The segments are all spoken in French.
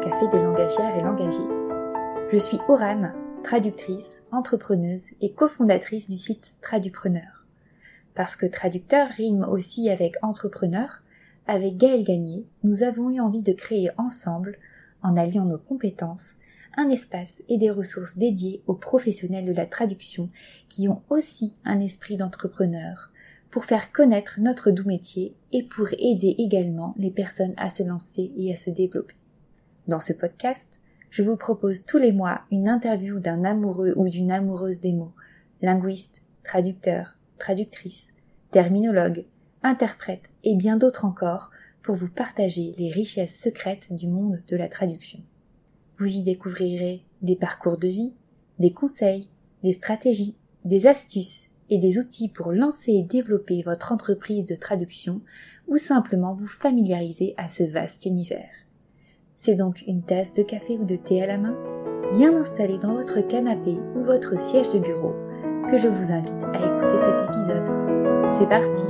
café des langagières et langagiers. Je suis Orane, traductrice, entrepreneuse et cofondatrice du site Tradupreneur. Parce que traducteur rime aussi avec entrepreneur, avec Gaël Gagné, nous avons eu envie de créer ensemble, en alliant nos compétences, un espace et des ressources dédiées aux professionnels de la traduction qui ont aussi un esprit d'entrepreneur, pour faire connaître notre doux métier et pour aider également les personnes à se lancer et à se développer. Dans ce podcast, je vous propose tous les mois une interview d'un amoureux ou d'une amoureuse des mots, linguiste, traducteur, traductrice, terminologue, interprète et bien d'autres encore pour vous partager les richesses secrètes du monde de la traduction. Vous y découvrirez des parcours de vie, des conseils, des stratégies, des astuces et des outils pour lancer et développer votre entreprise de traduction ou simplement vous familiariser à ce vaste univers. C'est donc une tasse de café ou de thé à la main, bien installée dans votre canapé ou votre siège de bureau, que je vous invite à écouter cet épisode. C'est parti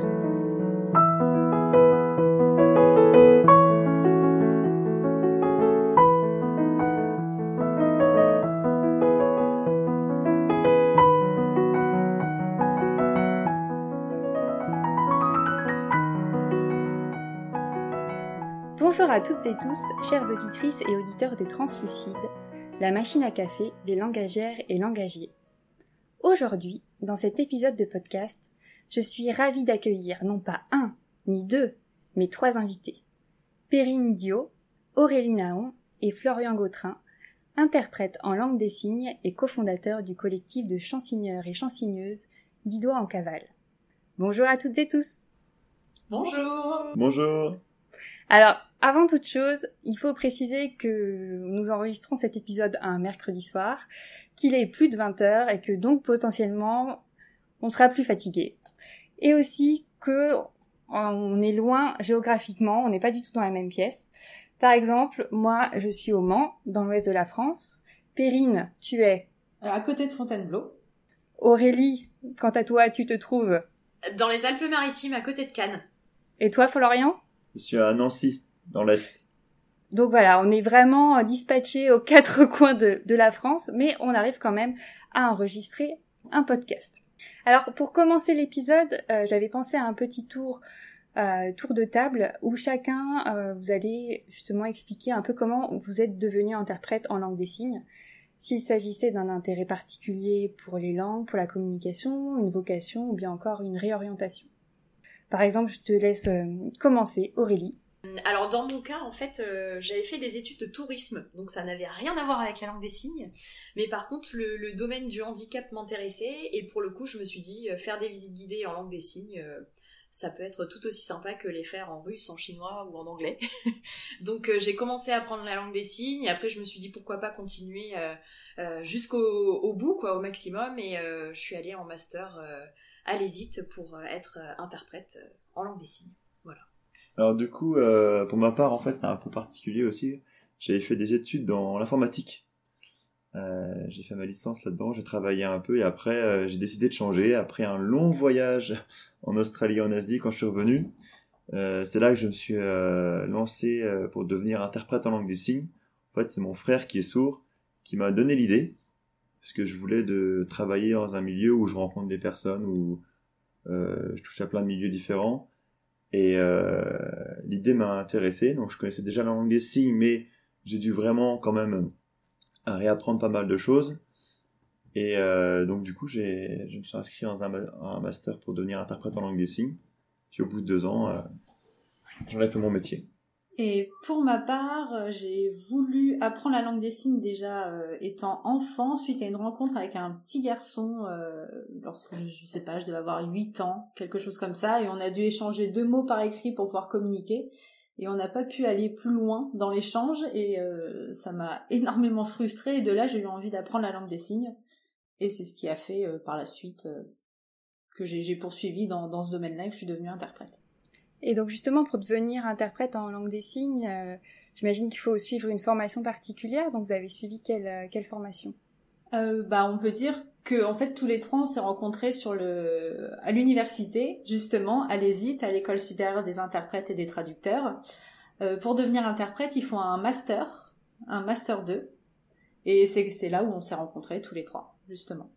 Bonjour à toutes et tous, chères auditrices et auditeurs de Translucide, la machine à café des langagères et langagiers. Aujourd'hui, dans cet épisode de podcast, je suis ravie d'accueillir non pas un, ni deux, mais trois invités. Perrine Dio, Aurélie Naon et Florian Gautrin, interprètes en langue des signes et cofondateurs du collectif de chansigneurs et chansigneuses Didois en cavale. Bonjour à toutes et tous. Bonjour. Bonjour. Alors, avant toute chose, il faut préciser que nous enregistrons cet épisode un mercredi soir, qu'il est plus de 20 heures et que donc potentiellement on sera plus fatigué. Et aussi que on est loin géographiquement, on n'est pas du tout dans la même pièce. Par exemple, moi je suis au Mans, dans l'ouest de la France. Perrine, tu es Euh, À côté de Fontainebleau. Aurélie, quant à toi, tu te trouves Dans les Alpes-Maritimes, à côté de Cannes. Et toi, Florian? Je suis à Nancy, dans l'Est. Donc voilà, on est vraiment euh, dispatchés aux quatre coins de, la France, mais on arrive quand même à enregistrer un podcast. Alors pour commencer l'épisode, euh, j'avais pensé à un petit tour, euh, tour de table où chacun vous allez justement expliquer un peu comment vous êtes devenu interprète en langue des signes, s'il s'agissait d'un intérêt particulier pour les langues, pour la communication, une vocation ou bien encore une réorientation. Par exemple, je te laisse commencer, Aurélie. Alors dans mon cas, en fait, euh, j'avais fait des études de tourisme, donc ça n'avait rien à voir avec la langue des signes. Mais par contre, le, domaine du handicap m'intéressait et pour le coup, je me suis dit euh, faire des visites guidées en langue des signes, euh, ça peut être tout aussi sympa que les faire en russe, en chinois ou en anglais. donc j'ai commencé à apprendre la langue des signes. Après, je me suis dit pourquoi pas continuer jusqu'au au bout, quoi, au maximum. Et je suis allée en master à l'ESIT pour être interprète en langue des signes. Alors du coup, euh, pour ma part, en fait, c'est un peu particulier aussi. J'avais fait des études dans l'informatique. Euh, j'ai fait ma licence là-dedans, j'ai travaillé un peu et après euh, j'ai décidé de changer. Après un long voyage en Australie et en Asie, quand je suis revenu, euh, c'est là que je me suis euh, lancé pour devenir interprète en langue des signes. En fait, c'est mon frère qui est sourd qui m'a donné l'idée parce que je voulais de travailler dans un milieu où je rencontre des personnes où je touche à plein de milieux différents. Et euh, l'idée m'a intéressé, donc je connaissais déjà la langue des signes, mais j'ai dû vraiment quand même réapprendre pas mal de choses. Et euh, donc du coup, je me suis inscrit dans un master pour devenir interprète en langue des signes. Puis au bout de deux ans, euh, j'en ai fait mon métier. Et pour ma part, euh, j'ai voulu apprendre la langue des signes déjà euh, étant enfant, suite à une rencontre avec un petit garçon, euh, lorsque je, je sais pas, je devais avoir 8 ans, quelque chose comme ça, et on a dû échanger deux mots par écrit pour pouvoir communiquer. Et on n'a pas pu aller plus loin dans l'échange, et euh, ça m'a énormément frustrée, et de là j'ai eu envie d'apprendre la langue des signes. Et c'est ce qui a fait euh, par la suite euh, que j'ai poursuivi dans, dans ce domaine-là et que je suis devenue interprète. Et donc justement, pour devenir interprète en langue des signes, euh, j'imagine qu'il faut suivre une formation particulière. Donc vous avez suivi quelle, euh, formation? Euh, bah, on peut dire que en fait tous les trois on s'est rencontrés sur le à l'université justement à l'ESIT, à l'école supérieure des interprètes et des traducteurs. pour devenir interprète, il faut un master, un master 2. Et c'est là où on s'est rencontrés tous les trois, justement.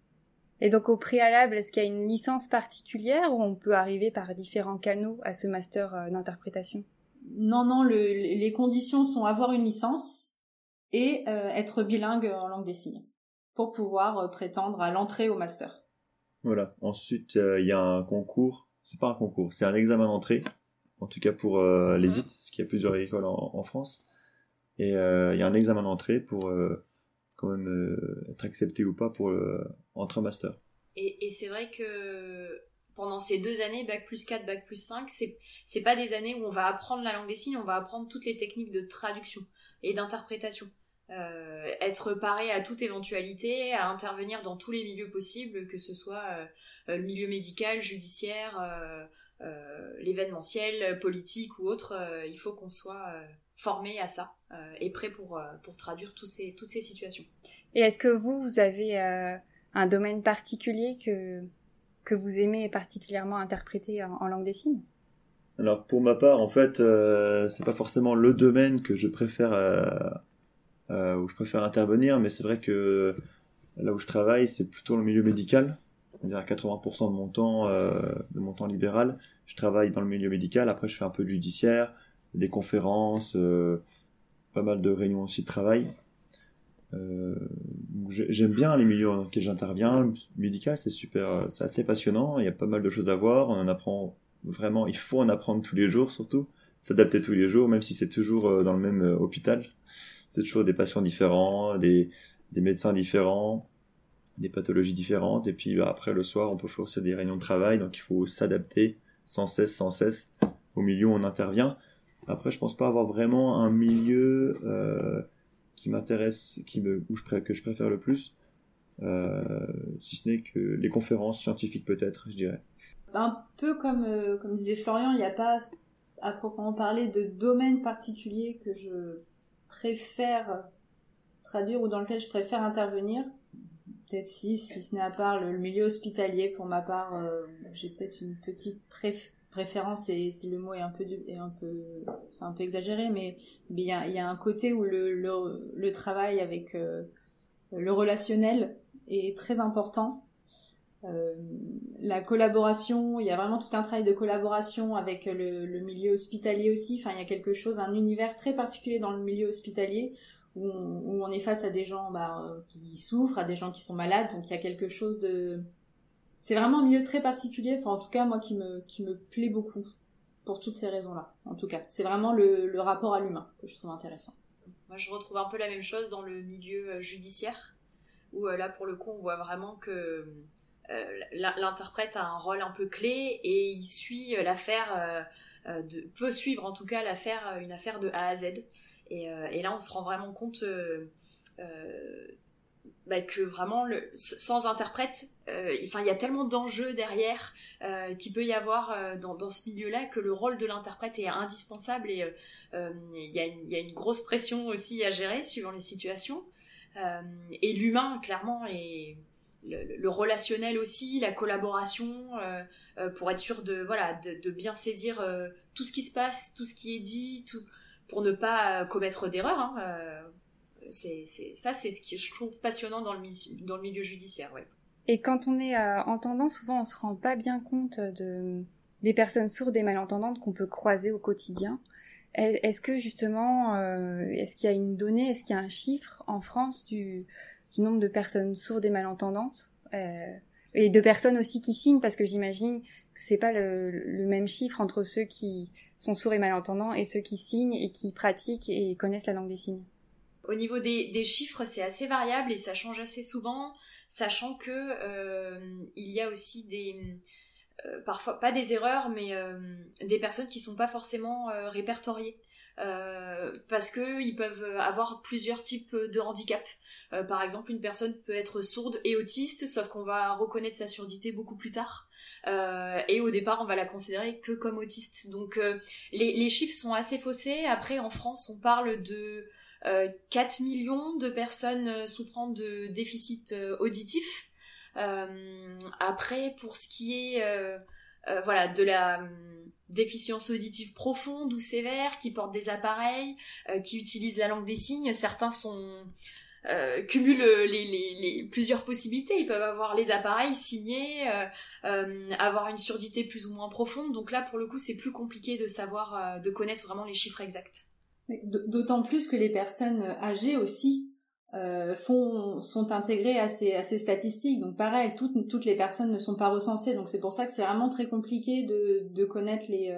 Et donc au préalable, est-ce qu'il y a une licence particulière ou on peut arriver par différents canaux à ce master d'interprétation? Non, non, les conditions sont avoir une licence et être bilingue en langue des signes pour pouvoir prétendre à l'entrée au master. Voilà. Ensuite, euh, il y a un concours. C'est pas un concours, c'est un examen d'entrée. En tout cas pour euh, les IT, parce qu'il y a plusieurs écoles en, France. Et euh, il y a un examen d'entrée pour quand même être accepté ou pas pour entrer en master. Et, c'est vrai que pendant ces deux années, Bac plus 4, Bac plus 5, c'est, c'est pas des années où on va apprendre la langue des signes, on va apprendre toutes les techniques de traduction et d'interprétation. Euh, être paré à toute éventualité, à intervenir dans tous les milieux possibles, que ce soit euh, euh, le milieu médical, judiciaire, l'événementiel, politique ou autre. il faut qu'on soit formé à ça et prêt pour, pour traduire tous ces, toutes ces situations. Et est-ce que vous, vous avez un domaine particulier que, que vous aimez particulièrement interpréter en, langue des signes? Alors pour ma part, en fait, c'est pas forcément le domaine que je préfère euh, où je préfère intervenir, mais c'est vrai que là où je travaille, c'est plutôt le milieu médical. On dirait 80% de mon temps, euh, de mon temps libéral, je travaille dans le milieu médical. Après, je fais un peu de judiciaire, des conférences, euh, pas mal de réunions aussi de travail. Euh, J'aime bien les milieux dans lesquels j'interviens. Médical, c'est super, c'est assez passionnant. Il y a pas mal de choses à voir. On en apprend vraiment. Il faut en apprendre tous les jours, surtout s'adapter tous les jours, même si c'est toujours dans le même hôpital c'est toujours des patients différents, des, des médecins différents, des pathologies différentes. Et puis bah, après, le soir, on peut faire aussi des réunions de travail, donc il faut s'adapter sans cesse, sans cesse au milieu où on intervient. Après, je pense pas avoir vraiment un milieu euh, qui m'intéresse, qui me, où je que je préfère le plus, euh, si ce n'est que les conférences scientifiques peut-être, je dirais. Un peu comme, euh, comme disait Florian, il n'y a pas à proprement parler de domaine particulier que je préfère traduire ou dans lequel je préfère intervenir. Peut-être si, si ce n'est à part le, milieu hospitalier, pour ma part, j'ai peut-être une petite préférence, si le mot est un peu, est un peu, c'est un peu exagéré, mais il y a, un côté où le, le, travail avec euh, le relationnel est très important. Euh, la collaboration, il y a vraiment tout un travail de collaboration avec le, milieu hospitalier aussi. Enfin, il y a quelque chose, un univers très particulier dans le milieu hospitalier où on, où on est face à des gens bah, qui souffrent, à des gens qui sont malades. Donc il y a quelque chose de, c'est vraiment un milieu très particulier. Enfin, en tout cas, moi qui me qui me plaît beaucoup pour toutes ces raisons-là. En tout cas, c'est vraiment le, rapport à l'humain que je trouve intéressant. Moi, je retrouve un peu la même chose dans le milieu euh, judiciaire où euh, là, pour le coup, on voit vraiment que euh, l'interprète a un rôle un peu clé et il suit l'affaire, peut suivre en tout cas l'affaire, une affaire de A à Z. Et, et là, on se rend vraiment compte bah, que vraiment sans interprète, enfin il y a tellement d'enjeux derrière euh, qu'il peut y avoir dans, dans, ce milieu-là que le rôle de l'interprète est indispensable et il y, a une, grosse pression aussi à gérer suivant les situations. et l'humain clairement est le, relationnel aussi, la collaboration, euh, euh, pour être sûr de voilà de, bien saisir euh, tout ce qui se passe, tout ce qui est dit, pour ne pas commettre d'erreurs. Hein, c'est ça, c'est ce que je trouve passionnant dans le milieu, judiciaire. Et quand on est entendant, souvent on se rend pas bien compte de des personnes sourdes et malentendantes qu'on peut croiser au quotidien. Est-ce que justement, est-ce qu'il y a une donnée, est-ce qu'il y a un chiffre en France du du nombre de personnes sourdes et malentendantes euh, et de personnes aussi qui signent? Parce que j'imagine que c'est pas le, même chiffre entre ceux qui sont sourds et malentendants et ceux qui signent et qui pratiquent et connaissent la langue des signes. Au niveau des, chiffres, c'est assez variable et ça change assez souvent, sachant que euh, il y a aussi des euh, parfois pas des erreurs, mais des personnes qui sont pas forcément répertoriées. parce que ils peuvent avoir plusieurs types de handicaps. Euh, par exemple, une personne peut être sourde et autiste, sauf qu'on va reconnaître sa surdité beaucoup plus tard. Euh, et au départ, on va la considérer que comme autiste. Donc, euh, les, chiffres sont assez faussés. Après, en France, on parle de 4 millions de personnes souffrant de déficit auditif. après, pour ce qui est voilà, de la déficience auditive profonde ou sévère, qui portent des appareils, qui utilisent la langue des signes. Certains sont euh, cumulent les, plusieurs possibilités. Ils peuvent avoir les appareils signés, euh, euh, avoir une surdité plus ou moins profonde. Donc là, pour le coup, c'est plus compliqué de savoir, de connaître vraiment les chiffres exacts. D'autant plus que les personnes âgées aussi font, sont intégrées à ces, statistiques. Donc pareil, toutes, les personnes ne sont pas recensées. Donc c'est pour ça que c'est vraiment très compliqué de, connaître les,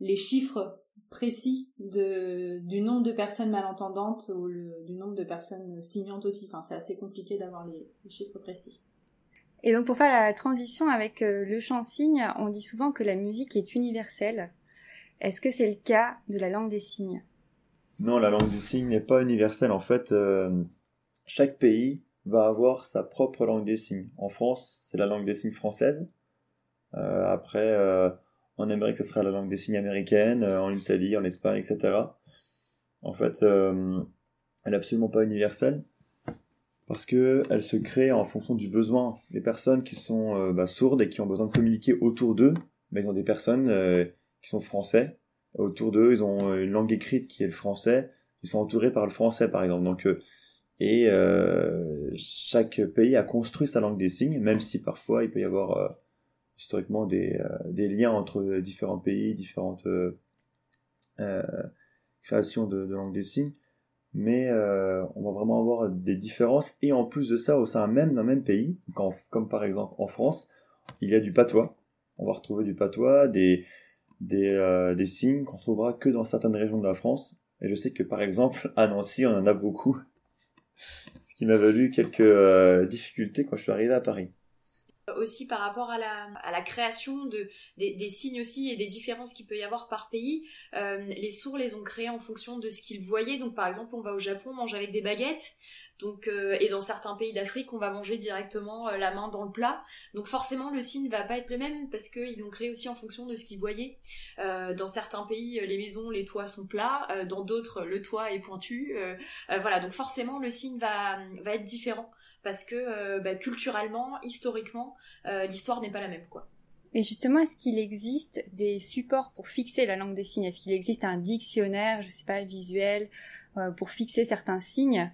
les chiffres précis du nombre de personnes malentendantes ou du nombre de personnes signantes aussi. Enfin, c'est assez compliqué d'avoir les, chiffres précis. Et donc pour faire la transition avec euh, le chant signe, on dit souvent que la musique est universelle. Est-ce que c'est le cas de la langue des signes? Non, la langue des signes n'est pas universelle. En fait, euh, chaque pays va avoir sa propre langue des signes. En France, c'est la langue des signes française. Euh, après, en Amérique, ce sera la langue des signes américaine, euh, en Italie, en Espagne, etc. En fait, euh, elle est absolument pas universelle parce que elle se crée en fonction du besoin. Les personnes qui sont euh, bah, sourdes et qui ont besoin de communiquer autour d'eux, bah, ils ont des personnes qui sont français. Autour d'eux, ils ont une langue écrite qui est le français. Ils sont entourés par le français, par exemple. Donc, et chaque pays a construit sa langue des signes, même si parfois il peut y avoir historiquement des, euh, des, liens entre différents pays, différentes euh, euh, créations de, de langue des signes mais on va vraiment avoir des différences. Et en plus de ça, au sein même d'un même pays, comme par exemple en France, il y a du patois. On va retrouver du patois, des, des, des signes qu'on trouvera que dans certaines régions de la France. Et je sais que par exemple, à Nancy, on en a beaucoup. Ce qui m'a valu quelques difficultés quand je suis arrivé à Paris aussi par rapport à la, à la création de, des, des, signes aussi et des différences qu'il peut y avoir par pays. Euh, les sourds les ont créés en fonction de ce qu'ils voyaient. Donc par exemple, on va au Japon, on mange avec des baguettes. Donc, euh, et dans certains pays d'Afrique, on va manger directement euh, la main dans le plat. Donc forcément, le signe va pas être le même parce qu'ils l'ont créé aussi en fonction de ce qu'ils voyaient. dans certains pays, les maisons, les toits sont plats. dans d'autres, le toit est pointu. voilà, donc forcément, le signe va, va être différent parce que euh, bah, culturellement, historiquement, euh, l'histoire n'est pas la même, quoi. Et justement, est-ce qu'il existe des supports pour fixer la langue des signes? Est-ce qu'il existe un dictionnaire, je sais pas, visuel, euh, pour fixer certains signes?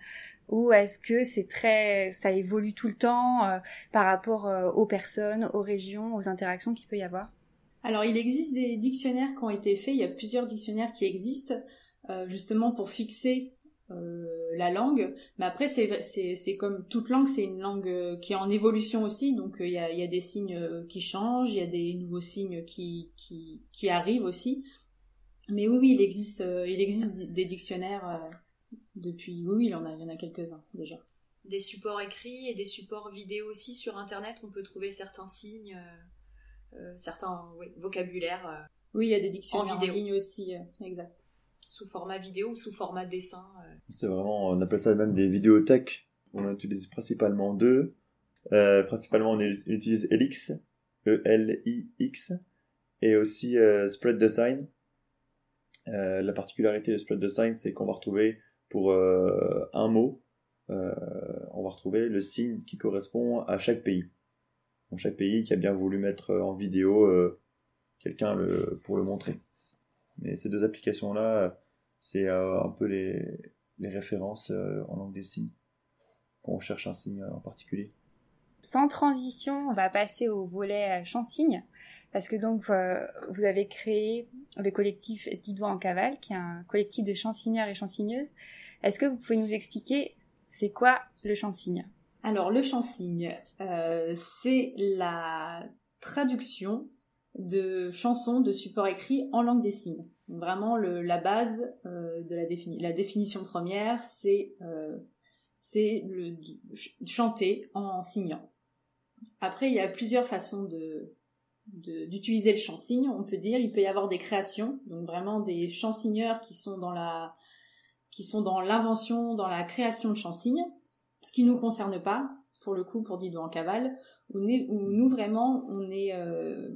Ou est-ce que c'est très, ça évolue tout le temps par rapport aux personnes, aux régions, aux interactions qu'il peut y avoir? Alors, il existe des dictionnaires qui ont été faits. Il y a plusieurs dictionnaires qui existent justement pour fixer euh, la langue. Mais après, c'est, comme toute langue, c'est une langue euh, qui est en évolution aussi. Donc, euh, il y, a, y a des signes qui changent, il y a des nouveaux signes qui, qui, qui arrivent aussi. Mais oui, oui, il existe, il existe des dictionnaires depuis. Oui, il y en a, il y en a quelques-uns déjà. Des supports écrits et des supports vidéo aussi sur Internet. On peut trouver certains signes, certains oui, vocabulaires. oui, il y a des dictionnaires en, ligne aussi, exact sous format vidéo ou sous format dessin. Euh. C'est vraiment, on appelle ça même des vidéothèques. On utilise principalement deux. Euh, principalement, on utilise Elix, E-L-I-X, et aussi euh, Spread Design. la particularité de Spread Design, c'est qu'on va retrouver pour un mot, on va retrouver le signe qui correspond à chaque pays. Chaque pays qui a bien voulu mettre en vidéo quelqu'un pour le montrer. Mais ces deux applications-là, c'est euh, un peu les, les références euh, en langue des signes, quand on cherche un signe en particulier. Sans transition, on va passer au volet chant-signe, parce que donc vous avez créé le collectif Didois en cavale, qui est un collectif de chansigneurs et chansigneuses. Est-ce que vous pouvez nous expliquer c'est quoi le chansigne Alors le chansigne, euh, c'est la traduction de chansons de support écrit en langue des signes. Vraiment, la base euh, de la, définition première, c'est euh, chanter en signant. Après, il y a plusieurs façons de d'utiliser le chant signe. On peut dire, il peut y avoir des créations, donc vraiment des chansigneurs qui sont dans la qui sont dans l'invention, dans la création de chant signe, ce qui nous concerne pas, pour le coup, pour Dido en cavale, où, nous vraiment, on est euh,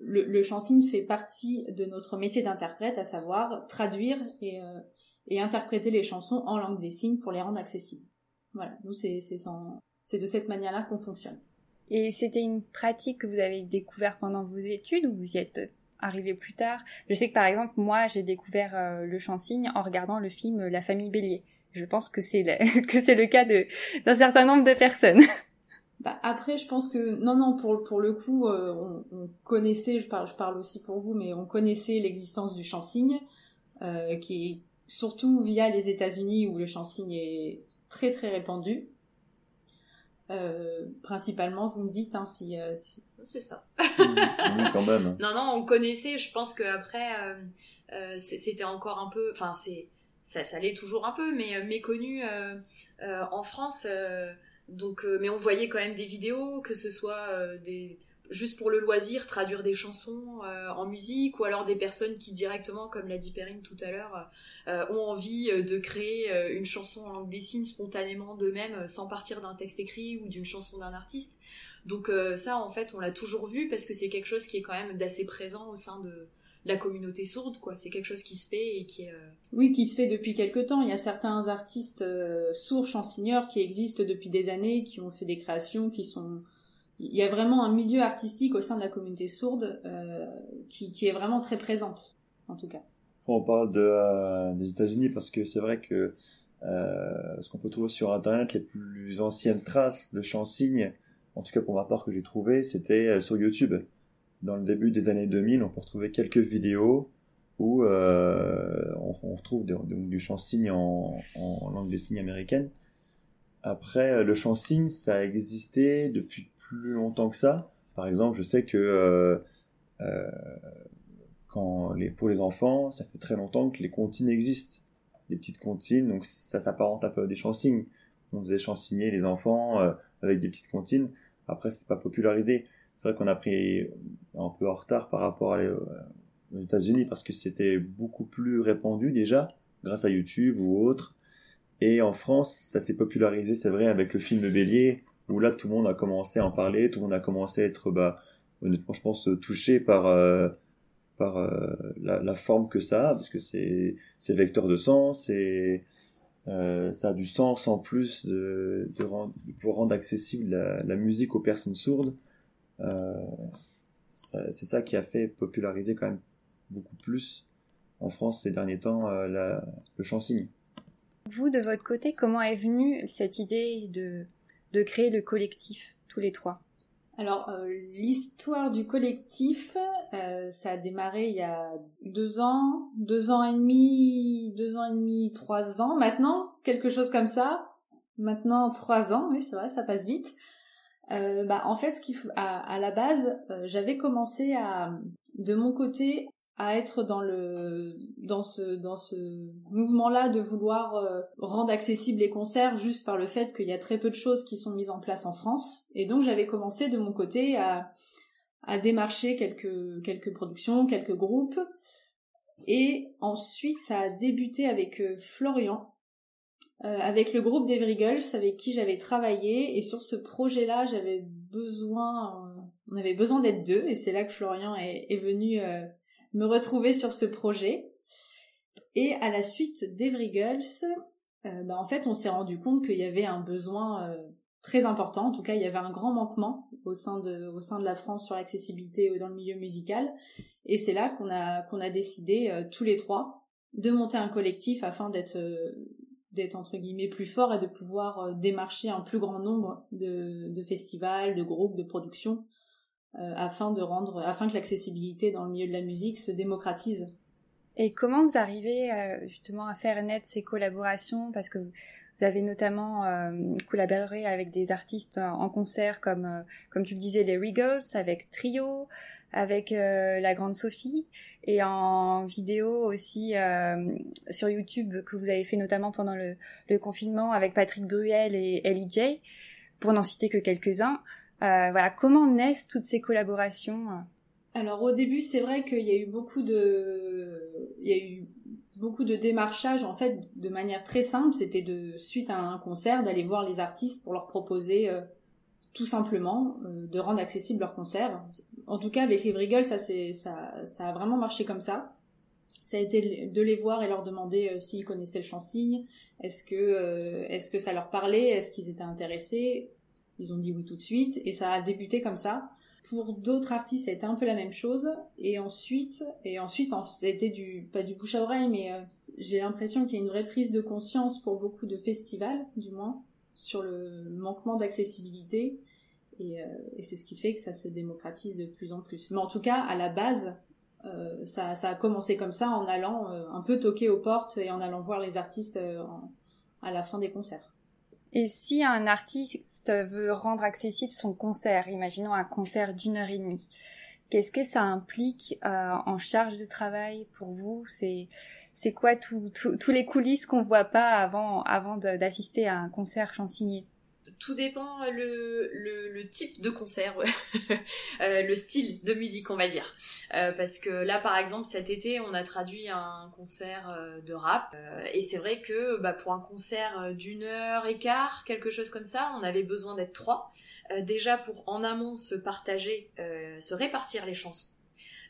le, le chansigne fait partie de notre métier d'interprète, à savoir traduire et, euh, et, interpréter les chansons en langue des signes pour les rendre accessibles. Voilà, nous c'est de cette manière-là qu'on fonctionne. Et c'était une pratique que vous avez découvert pendant vos études ou vous y êtes arrivé plus tard? Je sais que par exemple, moi, j'ai découvert euh, le chant-cygne en regardant le film La famille Bélier. Je pense que c'est le, le cas d'un certain nombre de personnes. Bah après, je pense que non, non, pour pour le coup, euh, on, connaissait, je parle, je parle aussi pour vous, mais on connaissait l'existence du chant-cygne, euh, qui est surtout via les États-Unis où le chant-cygne est très très répandu. Euh, principalement, vous me dites hein, si, euh, si... c'est ça. oui, quand même. Non, non, on connaissait. Je pense qu'après, euh, c'était encore un peu, enfin c'est ça, ça l'est toujours un peu, mais méconnu en France. Donc, mais on voyait quand même des vidéos, que ce soit des juste pour le loisir, traduire des chansons en musique, ou alors des personnes qui directement, comme l'a dit Perrine tout à l'heure, euh, ont envie euh, de créer euh, une chanson en langue des signes spontanément d'eux-mêmes sans partir d'un texte écrit ou d'une chanson d'un artiste. Donc ça, en fait, on l'a toujours vu parce que c'est quelque chose qui est quand même d'assez présent au sein de la communauté sourde, quoi. C'est quelque chose qui se fait et qui est... Oui, qui se fait depuis quelque temps. Il y a certains artistes sourds, chansonneurs qui existent depuis des années, qui ont fait des créations, qui sont... Il y a vraiment un milieu artistique au sein de la communauté sourde qui, qui est vraiment très présente, en tout cas on parle de, euh, des États-Unis parce que c'est vrai que euh, ce qu'on peut trouver sur Internet, les plus anciennes traces de chants signes, en tout cas pour ma part que j'ai trouvé, c'était euh, sur YouTube. Dans le début des années 2000, on peut retrouver quelques vidéos où on, retrouve du chant signe en, langue des signes américaine. Après, le chant signe, ça a existé depuis plus longtemps que ça. Par exemple, je sais que quand les, pour les enfants, ça fait très longtemps que les comptines existent. Les petites comptines, donc ça s'apparente un peu à des chansignes. On faisait chansigner les enfants euh, avec des petites comptines. Après, c'était pas popularisé. C'est vrai qu'on a pris un peu en retard par rapport euh, aux États-Unis parce que c'était beaucoup plus répandu déjà grâce à YouTube ou autre. Et en France, ça s'est popularisé, c'est vrai, avec le film Bélier, où là, tout le monde a commencé à en parler, tout le monde a commencé à être, bah, honnêtement, je pense, touché par, euh, par euh, la, forme que ça a, parce que c'est vecteur de sens, et ça a du sens en plus de, de, rendre accessible la, musique aux personnes sourdes. Euh, c'est ça qui a fait populariser quand même beaucoup plus en France ces derniers temps la, le chansigne. Vous, de votre côté, comment est venue cette idée de, de créer le collectif, tous les trois? Alors, euh, l'histoire du collectif, euh, ça a démarré il y a deux ans, deux ans et demi, deux ans et demi, trois ans maintenant, quelque chose comme ça. Maintenant, trois ans, oui, c'est vrai, ça passe vite. Euh, bah, en fait, ce à, la base, j'avais commencé à, de mon côté, à être dans le dans ce dans ce mouvement-là de vouloir euh, rendre accessibles les concerts juste par le fait qu'il y a très peu de choses qui sont mises en place en France. Et donc j'avais commencé de mon côté à à démarcher quelques quelques productions, quelques groupes. Et ensuite ça a débuté avec euh, Florian euh, avec le groupe des Girls avec qui j'avais travaillé et sur ce projet-là j'avais besoin on avait besoin d'être deux et c'est là que Florian est, est venu me retrouver sur ce projet. Et à la suite d'Every Girls, euh, bah, en fait, on s'est rendu compte qu'il y avait un besoin euh, très important. En tout cas, il y avait un grand manquement au sein de, au sein de la France sur l'accessibilité dans le milieu musical. Et c'est là qu'on a, qu'on a décidé euh, tous les trois de monter un collectif afin d'être, d'être entre guillemets plus fort et de pouvoir démarcher un plus grand nombre de, festivals, de groupes, de productions euh, afin de rendre, afin que l'accessibilité dans le milieu de la musique se démocratise. Et comment vous arrivez euh, justement à faire naître ces collaborations? Parce que vous, avez notamment euh, collaboré avec des artistes en concert comme, comme tu le disais, les Regals, avec Trio, avec la Grande Sophie, et en vidéo aussi sur YouTube que vous avez fait notamment pendant le, confinement avec Patrick Bruel et Ellie J, pour n'en citer que quelques-uns. Euh, voilà, comment naissent toutes ces collaborations Alors au début, c'est vrai qu'il y a eu beaucoup de, il y a eu beaucoup de démarchage en fait de manière très simple. C'était de suite à un concert d'aller voir les artistes pour leur proposer euh, tout simplement euh, de rendre accessible leur concert. En tout cas, avec les Briggle, ça, ça, ça a vraiment marché comme ça. Ça a été de les voir et leur demander s'ils connaissaient le chant signe, est-ce que, est-ce que ça leur parlait, est-ce qu'ils étaient intéressés, ils ont dit oui tout de suite et ça a débuté comme ça. Pour d'autres artistes, ça a été un peu la même chose. Et ensuite, et ensuite, c'était du, pas du bouche à oreille, mais euh, j'ai l'impression qu'il y a une vraie prise de conscience pour beaucoup de festivals, du moins, sur le manquement d'accessibilité. Et, euh, et c'est ce qui fait que ça se démocratise de plus en plus. Mais en tout cas, à la base, euh, ça, a commencé comme ça en allant euh, un peu toquer aux portes et en allant voir les artistes à la fin des concerts. Et si un artiste veut rendre accessible son concert, imaginons un concert d'une heure et demie, qu'est-ce que ça implique en charge de travail pour vous? C'est quoi tous les coulisses qu'on voit pas avant avant d'assister à un concert chansigné tout dépend euh, le, le, type de concert, euh, le style de musique, on va dire. Euh, parce que là, par exemple, cet été, on a traduit un concert de rap. et c'est vrai que bah, pour un concert d'une heure et quart, quelque chose comme ça, on avait besoin d'être trois. déjà pour en amont se partager, se répartir les chansons.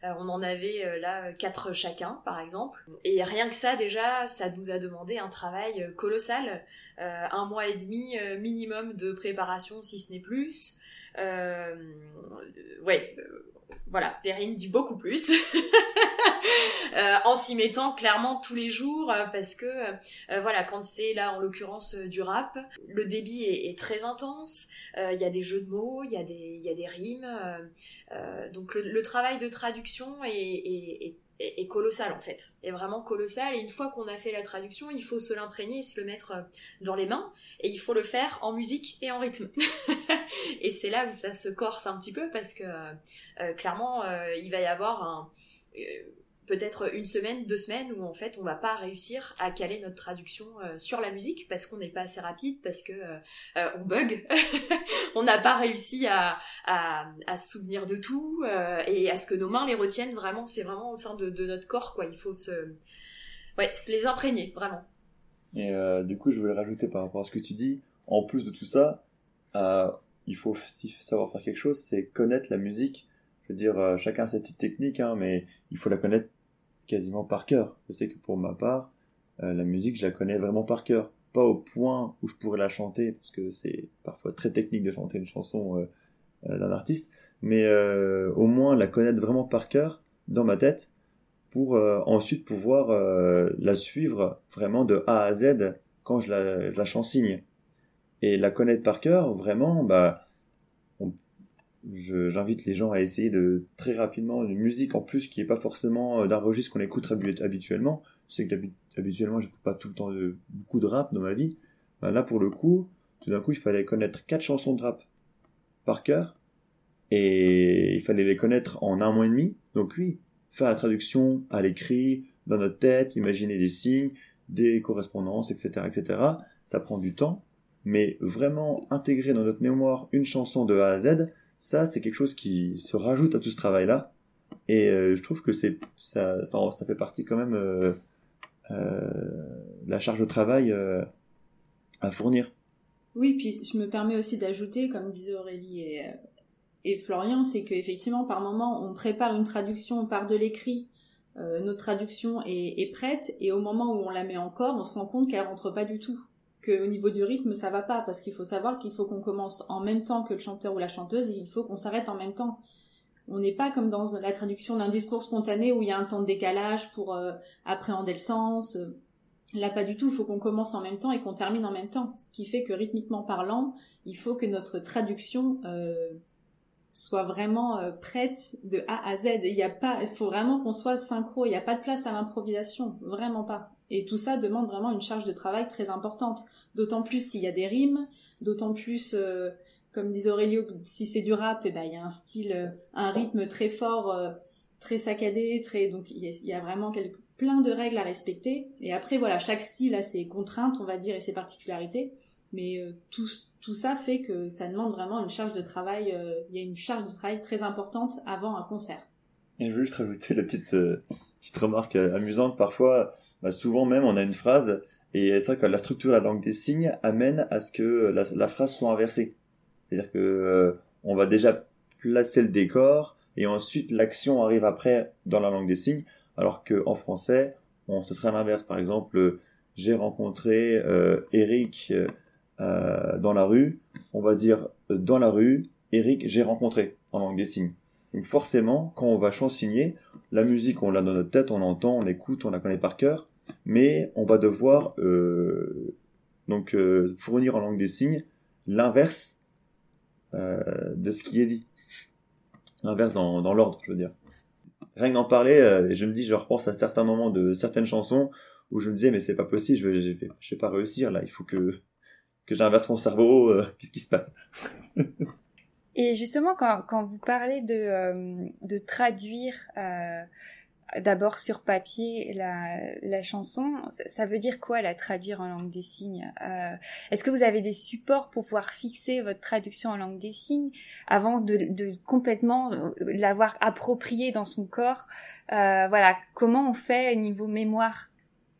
On en avait là quatre chacun, par exemple. Et rien que ça, déjà, ça nous a demandé un travail colossal euh, un mois et demi euh, minimum de préparation, si ce n'est plus. Euh, ouais, voilà, Perrine dit beaucoup plus. en s'y mettant clairement tous les jours parce que voilà quand c'est là en l'occurrence du rap le débit est, très intense il y a des jeux de mots il y a des il y a des rimes donc le, travail de traduction est est, colossal en fait, est vraiment colossal. Et une fois qu'on a fait la traduction, il faut se l'imprégner se le mettre euh, dans les mains. Et il faut le faire en musique et en rythme. et c'est là où ça se corse un petit peu parce que euh, clairement, euh, il va y avoir un peut-être une semaine, deux semaines où en fait on va pas réussir à caler notre traduction euh, sur la musique parce qu'on n'est pas assez rapide, parce que euh, euh, on bug, on n'a pas réussi à, se souvenir de tout et à ce que nos mains les retiennent vraiment, c'est vraiment au sein de, notre corps quoi, il faut se les imprégner vraiment. Et du coup je voulais rajouter par rapport à ce que tu dis, en plus de tout ça, il faut aussi savoir faire quelque chose, c'est connaître la musique. Je veux dire, chacun a sa petite technique, hein, mais il faut la connaître quasiment par cœur. Je sais que pour ma part, euh, la musique, je la connais vraiment par cœur. Pas au point où je pourrais la chanter, parce que c'est parfois très technique de chanter une chanson euh, euh, d'un artiste, mais au moins la connaître vraiment par cœur dans ma tête pour ensuite pouvoir la suivre vraiment de A à Z quand je la, je la. Et la connaître par cœur, vraiment, bah, j'invite les gens à essayer de très rapidement une musique en plus qui est pas forcément euh, d'un registre qu'on écoute habituellement. Sais que habituellement j'écoute pas tout le temps de, beaucoup de rap dans ma vie. Ben là pour le coup, tout d'un coup il fallait connaître quatre chansons de rap par cœur et il fallait les connaître en un mois et demi. Donc oui, faire la traduction à l'écrit, dans notre tête, imaginer des signes, des correspondances, etc., etc. Ça prend du temps, mais vraiment intégrer dans notre mémoire une chanson de A à Z, ça, c'est quelque chose qui se rajoute à tout ce travail-là. Et euh, je trouve que c'est ça, ça, fait partie quand même euh, euh, la charge de travail à fournir. Oui, puis je me permets aussi d'ajouter, comme disaient Aurélie et, et Florian, c'est qu'effectivement, par moment, on prépare une traduction, on part de l'écrit, notre traduction est, est, prête, et au moment où on la met encore, on se rend compte qu'elle rentre pas du tout qu'au niveau du rythme ça va pas parce qu'il faut savoir qu'il faut qu'on commence en même temps que le chanteur ou la chanteuse et il faut qu'on s'arrête en même temps. On n'est pas comme dans la traduction d'un discours spontané où il y a un temps de décalage pour euh, appréhender le sens. Là pas du tout, il faut qu'on commence en même temps et qu'on termine en même temps. Ce qui fait que rythmiquement parlant, il faut que notre traduction euh, soit vraiment euh, prête de A à Z. Il y a pas, il faut vraiment qu'on soit synchro. Il n'y a pas de place à l'improvisation, vraiment pas. Et tout ça demande vraiment une charge de travail très importante. D'autant plus s'il y a des rimes, d'autant plus, euh, comme disait Aurélio, si c'est du rap, eh ben, il y a un style, euh, un rythme très fort, euh, très saccadé, très, donc il y, a, vraiment plein de règles à respecter. Et après, voilà, chaque style a ses contraintes, on va dire, et ses particularités. Mais tout, tout ça fait que ça demande vraiment une charge de travail, il y a une charge de travail très importante avant un concert. Je veux juste rajouter la petite, petite remarque euh, amusante parfois, bah souvent même on a une phrase et c'est vrai que la structure de la langue des signes amène à ce que la, la phrase soit inversée. C'est-à-dire que euh, on va déjà placer le décor et ensuite l'action arrive après dans la langue des signes, alors que en français, on, ce serait l'inverse. Par exemple, j'ai rencontré euh, Eric euh, dans la rue. On va dire dans la rue, Eric, j'ai rencontré en langue des signes. Donc forcément, quand on va chansigner, la musique, on l'a dans notre tête, on l'entend, on l'écoute, on la connaît par cœur, mais on va devoir euh, donc euh, fournir en langue des signes l'inverse euh, de ce qui est dit. L'inverse dans, dans l'ordre, je veux dire. Rien que d'en parler, euh, je me dis, je repense à certains moments de certaines chansons où je me disais, mais c'est pas possible, je vais, je vais, je vais pas réussir là, il faut que, que j'inverse mon cerveau, euh, qu'est-ce qui se passe? Et justement, quand, quand vous parlez de, euh, de traduire euh, d'abord sur papier la, la chanson, ça, veut dire quoi la traduire en langue des signes? Euh, Est-ce que vous avez des supports pour pouvoir fixer votre traduction en langue des signes avant de, de complètement euh, l'avoir approprié dans son corps? Euh, Voilà, comment on fait niveau mémoire?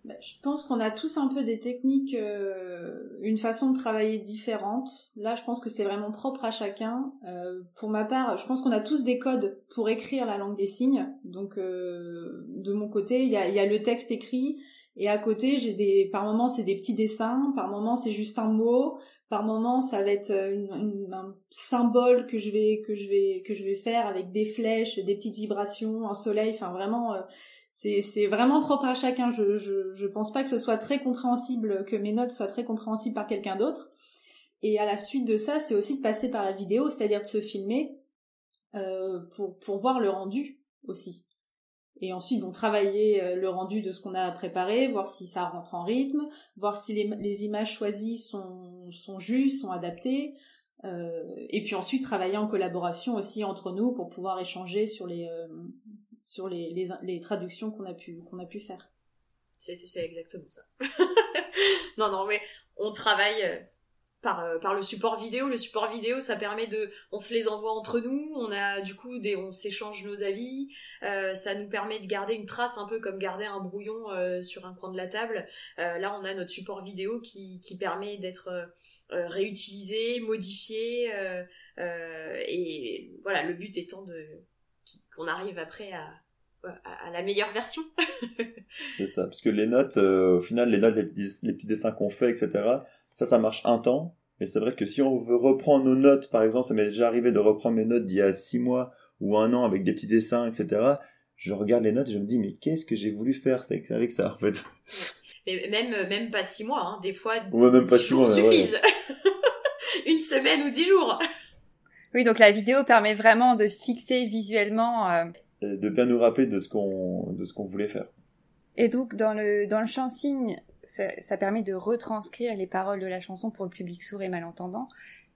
Bah, je pense qu'on a tous un peu des techniques, euh, une façon de travailler différente. Là, je pense que c'est vraiment propre à chacun. Euh, pour ma part, je pense qu'on a tous des codes pour écrire la langue des signes. Donc, euh, de mon côté, il y a, y a, le texte écrit, et à côté, j'ai des, par moments, c'est des petits dessins, par moments, c'est juste un mot, par moments, ça va être une, une, un symbole que je vais que je vais que je vais faire avec des flèches, des petites vibrations, un soleil. Enfin, vraiment euh, c'est vraiment propre à chacun. Je, je pense pas que ce soit très compréhensible, que mes notes soient très compréhensibles par quelqu'un d'autre. Et à la suite de ça, c'est aussi de passer par la vidéo, c'est-à-dire de se filmer euh, pour voir le rendu aussi. Et ensuite, bon, travailler euh, le rendu de ce qu'on a préparé, voir si ça rentre en rythme, voir si les, les images choisies sont, sont justes, sont adaptées. Euh, et puis ensuite, travailler en collaboration aussi entre nous pour pouvoir échanger sur les, euh, sur les, les, traductions qu'on a pu qu'on a pu faire. C'est exactement ça. non non mais on travaille euh, par, par le support vidéo. Le support vidéo, ça permet de, on se les envoie entre nous, on a du coup des, on s'échange nos avis, ça nous permet de garder une trace un peu comme garder un brouillon sur un coin de la table. Là, on a notre support vidéo qui, qui permet d'être euh, réutilisé, modifié, et voilà, le but étant de qu'on arrive après à, à la meilleure version. C'est ça, parce que les notes, au final, les notes, les petits, les petits dessins qu'on fait, etc ça, ça marche un temps. Mais c'est vrai que si on veut reprendre nos notes, par exemple, ça m'est déjà arrivé de reprendre mes notes d'il y a six mois ou un an avec des petits dessins, etc. Je regarde les notes et je me dis, mais qu'est-ce que j'ai voulu faire avec ça, en fait Mais même, même pas six mois, hein. des fois, ouais, même pas six mois, suffisent. Ouais. Une semaine ou dix jours. Oui, donc la vidéo permet vraiment de fixer visuellement. Euh... de bien nous rappeler de ce qu'on de ce qu'on voulait faire. Et donc dans le dans le champ signe, ça, ça, permet de retranscrire les paroles de la chanson pour le public sourd et malentendant.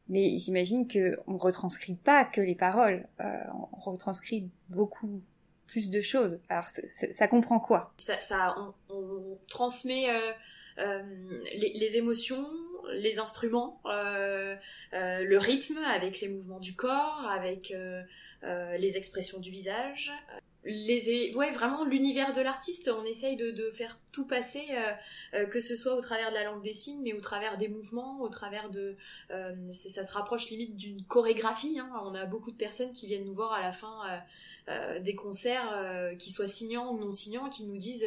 Mais j'imagine que on retranscrit pas que les paroles, euh, on retranscrit beaucoup plus de choses. Alors ça comprend quoi? Ça, on, transmet euh, euh, les, émotions, les instruments, euh, le rythme avec les mouvements du corps, avec les expressions du visage les ouais vraiment l'univers de l'artiste on essaye de, faire tout passer que ce soit au travers de la langue des signes mais au travers des mouvements au travers de ça se rapproche limite d'une chorégraphie hein. on a beaucoup de personnes qui viennent nous voir à la fin des concerts qui soient signants ou non signants qui nous disent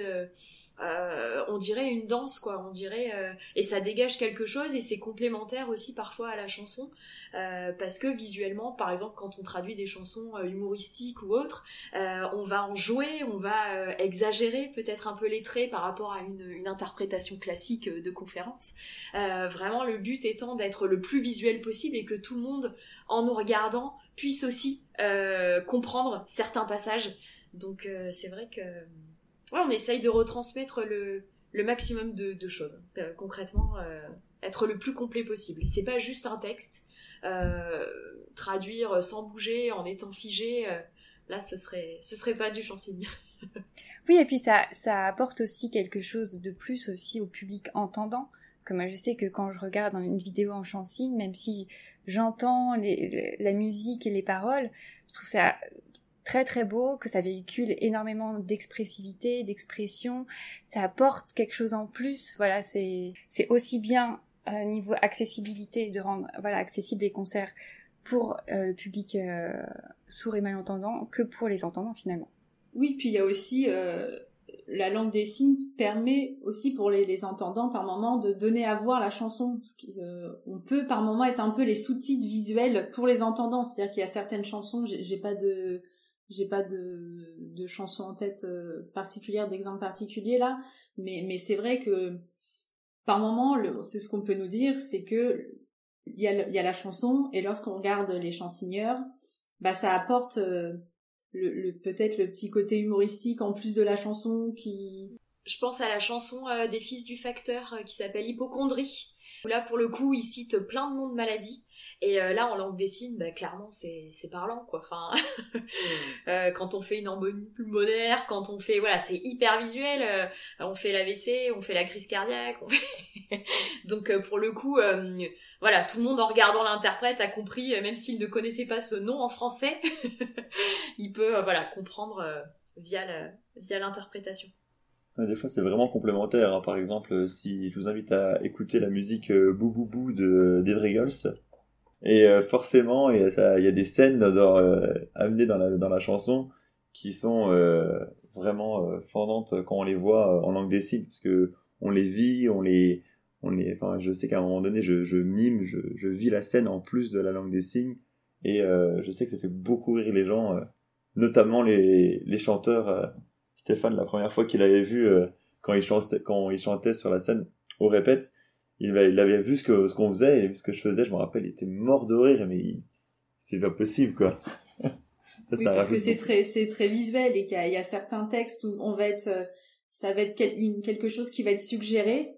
euh, on dirait une danse quoi. On dirait euh, et ça dégage quelque chose et c'est complémentaire aussi parfois à la chanson euh, parce que visuellement par exemple quand on traduit des chansons humoristiques ou autres on va en jouer on va exagérer peut-être un peu les traits par rapport à une, une interprétation classique de conférence. Vraiment le but étant d'être le plus visuel possible et que tout le monde en nous regardant puisse aussi comprendre certains passages donc c'est vrai que ouais, on essaye de retransmettre le, le maximum de, choses. Euh, concrètement, euh, être le plus complet possible. C'est pas juste un texte. Euh, traduire sans bouger, en étant figé, euh, là, ce serait, ce serait pas du chansigne. oui, et puis ça, ça apporte aussi quelque chose de plus aussi au public entendant. Comme je sais que quand je regarde une vidéo en chansigne, même si j'entends la musique et les paroles, je trouve ça très très beau, que ça véhicule énormément d'expressivité, d'expression, ça apporte quelque chose en plus. Voilà, c'est aussi bien euh, niveau accessibilité de rendre voilà accessible les concerts pour euh, le public euh, sourd et malentendant que pour les entendants finalement. Oui, puis il y a aussi euh, la langue des signes permet aussi pour les, entendants par moment de donner à voir la chanson. Parce euh, on peut par moment être un peu les sous-titres visuels pour les entendants. C'est-à-dire qu'il y a certaines chansons, j'ai pas de j'ai pas de, de chansons en tête euh, particulière, d'exemple particulier là, mais, mais c'est vrai que par moment, c'est ce qu'on peut nous dire, c'est que il y, a, y a la chanson et lorsqu'on regarde les chansonneurs, bah ça apporte euh, le, peut-être le petit côté humoristique en plus de la chanson qui. Je pense à la chanson euh, des Fils du Facteur qui s'appelle Hypochondrie. Où là, pour le coup, il cite plein de noms de maladies et euh, là, en langue des signes, bah, clairement, c'est parlant, quoi. Enfin, euh, quand on fait une embolie pulmonaire, quand on fait, voilà, c'est hyper visuel. Euh, on fait l'AVC, on fait la crise cardiaque. Donc, pour le coup, voilà, tout le monde en regardant l'interprète a compris, même s'il ne connaissait pas ce nom en français, il peut, voilà, comprendre via via l'interprétation. Des fois, c'est vraiment complémentaire. Hein. Par exemple, si je vous invite à écouter la musique Bou Bou Bou de Dreagles, et euh, forcément, il y, a des scènes dans, euh, amenées dans la, dans la chanson qui sont euh, vraiment fondantes quand on les voit en langue des signes, parce que on les vit, on les, on les, enfin, je sais qu'à un moment donné, je, je mime, je, je, vis la scène en plus de la langue des signes, et je sais que ça fait beaucoup rire les gens, notamment les, les chanteurs. Stéphane, la première fois qu'il avait vu quand il chantait, quand il chantait sur la scène au répète, il, avait vu ce que ce qu'on faisait, il avait vu ce que je faisais, je me rappelle, il était mort de rire, mais c'est pas possible, quoi. ça, oui, parce que c'est très, c'est très visuel et qu'il y, y a, certains textes où on va être, euh, ça va être une, quelque chose qui va être suggéré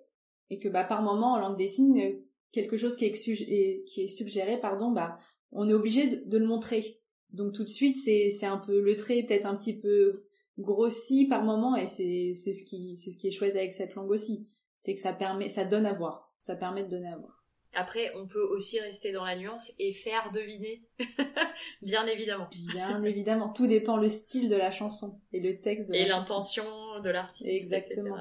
et que bah par moment en langue des signes, quelque chose qui est, qui est suggéré, pardon, bah on est obligé de, de le montrer. Donc tout de suite, c'est c'est un peu le trait peut-être un petit peu grossi par moment et c'est c'est ce qui c'est ce qui est chouette avec cette langue aussi, c'est que ça permet, ça donne à voir ça permet de donner à voir. Après, on peut aussi rester dans la nuance et faire deviner, bien évidemment. Bien évidemment, tout dépend le style de la chanson et le texte de et l'intention de l'artiste. Exactement.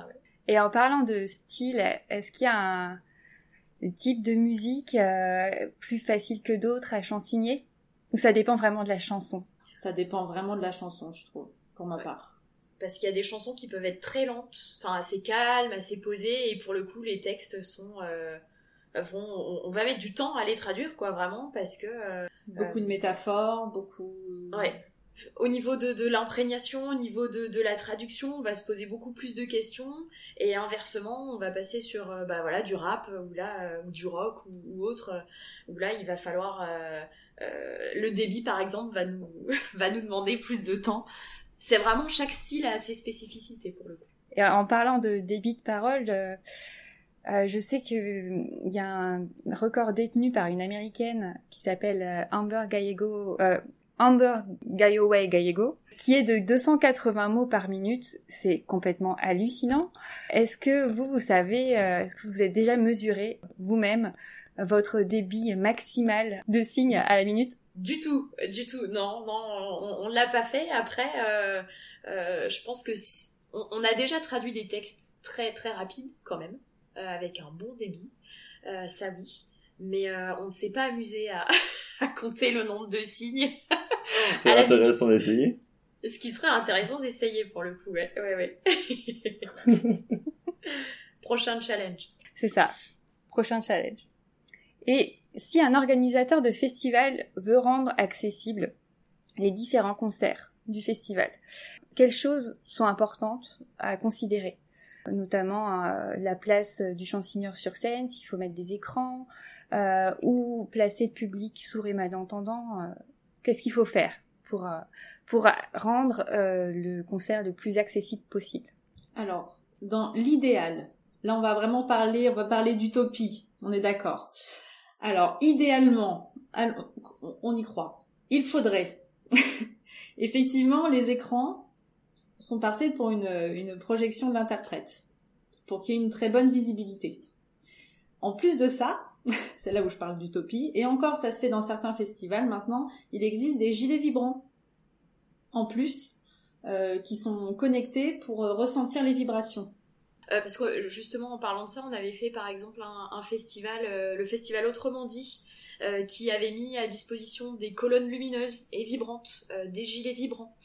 Et en parlant de style, est-ce qu'il y a un type de musique euh, plus facile que d'autres à chansigner? Ou ça dépend vraiment de la chanson? Ça dépend vraiment de la chanson, je trouve, pour ma part parce qu'il y a des chansons qui peuvent être très lentes, enfin assez calmes, assez posées, et pour le coup les textes sont euh, vont, on, va mettre du temps à les traduire quoi vraiment parce que euh, beaucoup de métaphores, beaucoup. Ouais. Au niveau de, de l'imprégnation, au niveau de, de la traduction, on va se poser beaucoup plus de questions et inversement, on va passer sur euh, bah voilà du rap ou là ou du rock ou, autre où là il va falloir le débit par exemple va nous va nous demander plus de temps c'est vraiment chaque style a ses spécificités pour le coup. Et en parlant de débit de parole, euh, euh, je sais qu'il y a un record détenu par une américaine qui s'appelle euh, Amber Gallego, Amber Galloway Gallego, qui est de 280 mots par minute. C'est complètement hallucinant. Est-ce que vous, vous savez, est-ce que vous êtes déjà mesuré vous-même votre débit maximal de signes à la minute? Du tout, du tout. Non, non, on, l'a pas fait. Après, euh, euh, je pense que on, a déjà traduit des textes très très rapides quand même, euh, avec un bon débit. ça oui, mais on ne s'est pas amusé à, compter le nombre de signes. C'est intéressant d'essayer. Ce qui serait intéressant d'essayer pour le coup, ouais, ouais, ouais. Prochain challenge. C'est ça. Prochain challenge. Et si un organisateur de festival veut rendre accessibles les différents concerts du festival, quelles choses sont importantes à considérer? Notamment euh, la place du chansonneur sur scène, s'il faut mettre des écrans, euh, ou placer le public sourd et malentendant. Euh, Qu'est-ce qu'il faut faire pour, pour rendre le concert le plus accessible possible? Alors, dans l'idéal, là on va vraiment parler, on va parler d'utopie, on est d'accord. Alors, idéalement, on y croit. Il faudrait. Effectivement, les écrans sont parfaits pour une, une projection de l'interprète, pour qu'il y ait une très bonne visibilité. En plus de ça, c'est là où je parle d'utopie, et encore ça se fait dans certains festivals maintenant, il existe des gilets vibrants en plus euh, qui sont connectés pour ressentir les vibrations. Euh, parce que justement en parlant de ça, on avait fait par exemple un, festival, euh, le festival Autrement dit, euh, qui avait mis à disposition des colonnes lumineuses et vibrantes, des gilets vibrants,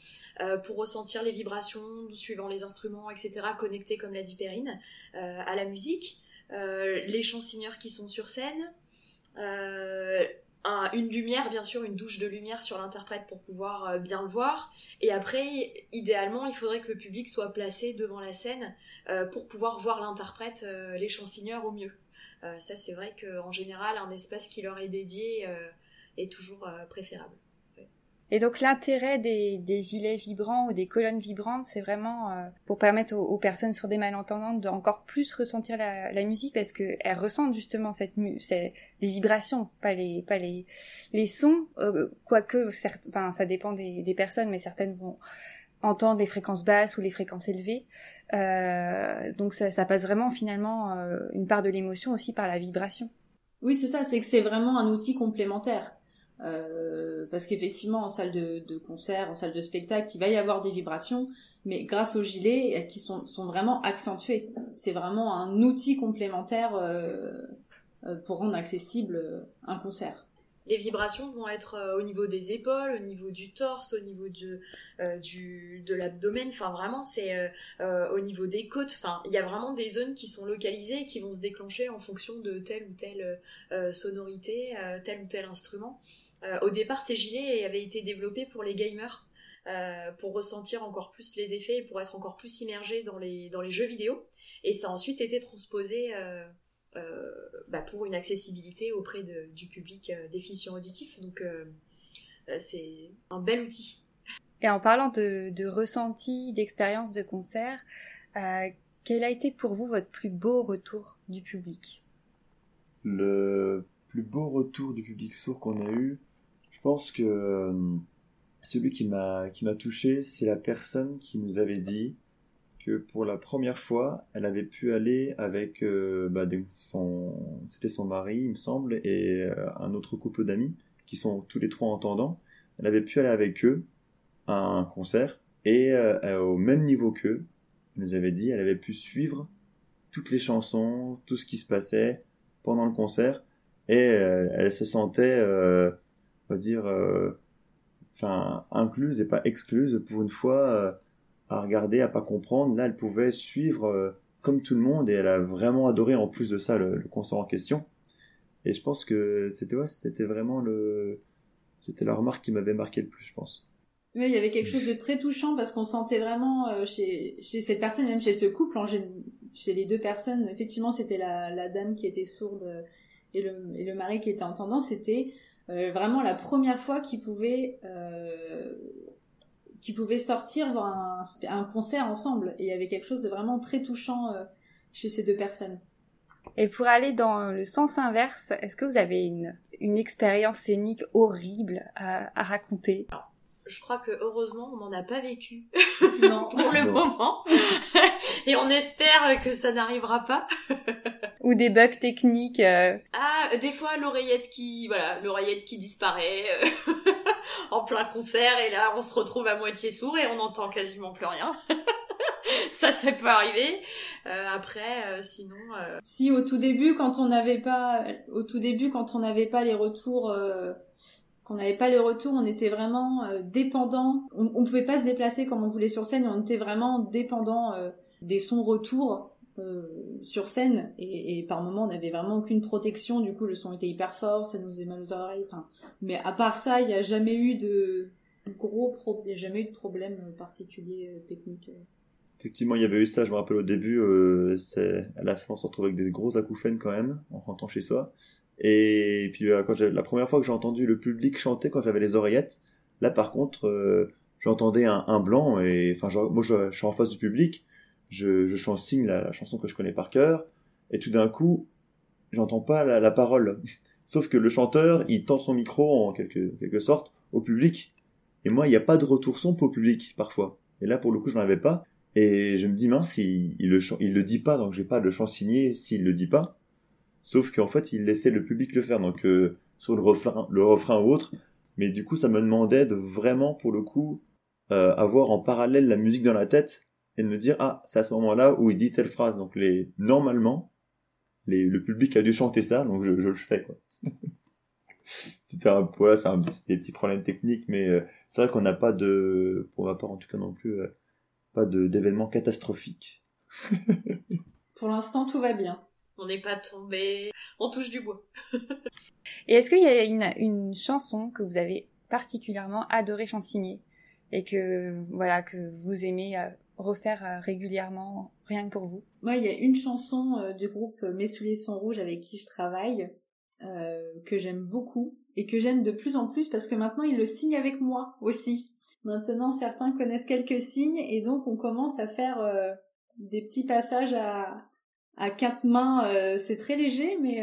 pour ressentir les vibrations suivant les instruments, etc., connectés comme l'a dit à la musique. les chansonneurs qui sont sur scène, une lumière, bien sûr, une douche de lumière sur l'interprète pour pouvoir euh, bien le voir. Et après, idéalement, il faudrait que le public soit placé devant la scène euh, pour pouvoir voir l'interprète, euh, les chansonneurs au mieux. ça, c'est vrai qu'en général, un espace qui leur est dédié est toujours préférable. Et donc l'intérêt des, gilets vibrants ou des colonnes vibrantes, c'est vraiment euh, pour permettre aux, personnes sur des malentendantes d'encore plus ressentir la, musique parce qu'elles ressentent justement cette les vibrations, pas les pas les les sons, euh, quoique ça dépend des, personnes, mais certaines vont entendre les fréquences basses ou les fréquences élevées. Euh, donc ça, ça, passe vraiment finalement une part de l'émotion aussi par la vibration. Oui, c'est ça, c'est que c'est vraiment un outil complémentaire. Euh, parce qu'effectivement en salle de, concert, en salle de spectacle, il va y avoir des vibrations, mais grâce aux gilets euh, qui sont, vraiment accentués. C'est vraiment un outil complémentaire euh, pour rendre accessible un concert. Les vibrations vont être au niveau des épaules, au niveau du torse, au niveau de, de l'abdomen. Enfin, vraiment, c'est au niveau des côtes. Enfin, il y a vraiment des zones qui sont localisées et qui vont se déclencher en fonction de telle ou telle sonorité, tel ou tel instrument. Euh, au départ, ces gilets avaient été développés pour les gamers, euh, pour ressentir encore plus les effets et pour être encore plus immergés dans les, dans les jeux vidéo. Et ça a ensuite été transposé euh, bah, pour une accessibilité auprès du public déficient auditif. Donc c'est un bel outil. Et en parlant de, de ressenti, d'expérience de concert, quel a été pour vous votre plus beau retour du public? Le plus beau retour du public sourd qu'on a eu, pense que euh, celui qui m'a qui m'a touché, c'est la personne qui nous avait dit que pour la première fois, elle avait pu aller avec euh, bah, son c'était son mari, il me semble, et euh, un autre couple d'amis qui sont tous les trois entendants. Elle avait pu aller avec eux à un concert et au même niveau qu'eux, elle nous avait dit, elle avait pu suivre toutes les chansons, tout ce qui se passait pendant le concert et elle se sentait on va dire, euh, enfin, incluse et pas excluse pour une fois euh, à regarder, à pas comprendre. Là, elle pouvait suivre euh, comme tout le monde et elle a vraiment adoré en plus de ça le, concert en question. Et je pense que c'était ouais, c'était vraiment le c'était la remarque qui m'avait marqué le plus, je pense. Oui, il y avait quelque chose de très touchant parce qu'on sentait vraiment chez, chez cette personne, même chez ce couple, en, chez les deux personnes, effectivement, c'était la, la dame qui était sourde et le, et le mari qui était entendant, c'était vraiment la première fois qu'ils pouvaient euh, qu'ils pouvaient sortir voir un, un, concert ensemble et il y avait quelque chose de vraiment très touchant euh, chez ces deux personnes. Et pour aller dans le sens inverse, est-ce que vous avez une, une expérience scénique horrible à, à raconter? Je crois que heureusement on n'en a pas vécu. Non. pour le moment. Et on espère que ça n'arrivera pas. Ou des bugs techniques euh. ah des fois l'oreillette qui voilà l'oreillette qui disparaît euh, en plein concert et là on se retrouve à moitié sourd et on n'entend quasiment plus rien. Ça ça peut arriver. Euh, après sinon si au tout début quand on n'avait pas au tout début quand on n'avait pas les retours qu'on n'avait pas le retour, on était vraiment euh, dépendant. On, on pouvait pas se déplacer comme on voulait sur scène, on était vraiment dépendant euh, des sons retour euh, sur scène et, par moment on n'avait vraiment aucune protection. Du coup, le son était hyper fort, ça nous faisait mal aux oreilles. Mais à part ça, il n'y a jamais eu de gros il a jamais de problème particulier technique. Effectivement, il y avait eu ça, je me rappelle au début, à la fin on se retrouvait avec des gros acouphènes quand même, en rentrant chez soi. Et puis euh, la première fois que j'ai entendu le public chanter quand j'avais les oreillettes, là par contre euh, j'entendais un, blanc et enfin moi je, suis en face du public, je, je chante signe la, chanson que je connais par cœur et tout d'un coup j'entends pas la, la, parole. Sauf que le chanteur il tend son micro en quelque, quelque sorte au public et moi il n'y a pas de retour son pour le public parfois. Et là pour le coup je n'en avais pas et je me dis mince il, il, le, il le dit pas donc j'ai pas de chant signé s'il le dit pas. Sauf qu'en fait, il laissait le public le faire, donc euh, sur le refrain, le refrain ou autre. Mais du coup, ça me demandait de vraiment, pour le coup, euh, avoir en parallèle la musique dans la tête et de me dire ah c'est à ce moment-là où il dit telle phrase. Donc les normalement les, le public a dû chanter ça, donc je, je le fais quoi. C'était un voilà, c'est des petits problèmes techniques, mais euh, c'est vrai qu'on n'a pas de pour ma part en tout cas non plus pas de d'événements catastrophiques. pour l'instant tout va bien. On n'est pas tombé, on touche du bois. et est-ce qu'il y a une, une chanson que vous avez particulièrement adoré chansigner et que voilà que vous aimez euh, refaire euh, régulièrement rien que pour vous? Moi, il y a une chanson euh, du groupe Mes souliers sont rouges avec qui je travaille que j'aime beaucoup et que j'aime de plus en plus parce que maintenant ils le signent avec moi aussi. Maintenant, certains connaissent quelques signes et donc on commence à faire des petits passages à, à quatre mains. c'est très léger, mais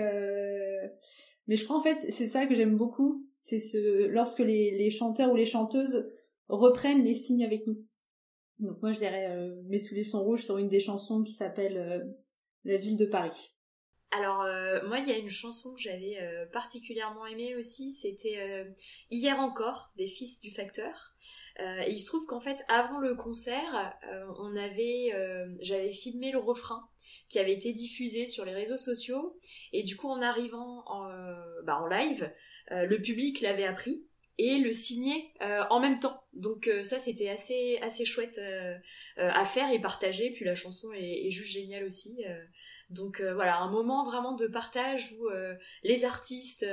mais je crois en fait c'est ça que j'aime beaucoup, c'est ce lorsque les, les chanteurs ou les chanteuses reprennent les signes avec nous. Donc moi je dirais euh, Mes souliers sont rouges sur une des chansons qui s'appelle euh, La ville de Paris. Alors euh, moi il y a une chanson que j'avais particulièrement aimée aussi, c'était Hier encore des Fils du Facteur. et il se trouve qu'en fait avant le concert, on avait, j'avais filmé le refrain qui avait été diffusé sur les réseaux sociaux et du coup en arrivant en, bah, en live, le public l'avait appris et le signer euh, en même temps. Donc euh, ça c'était assez assez chouette euh, à faire et partager. Puis la chanson est, juste géniale aussi. donc voilà un moment vraiment de partage où les artistes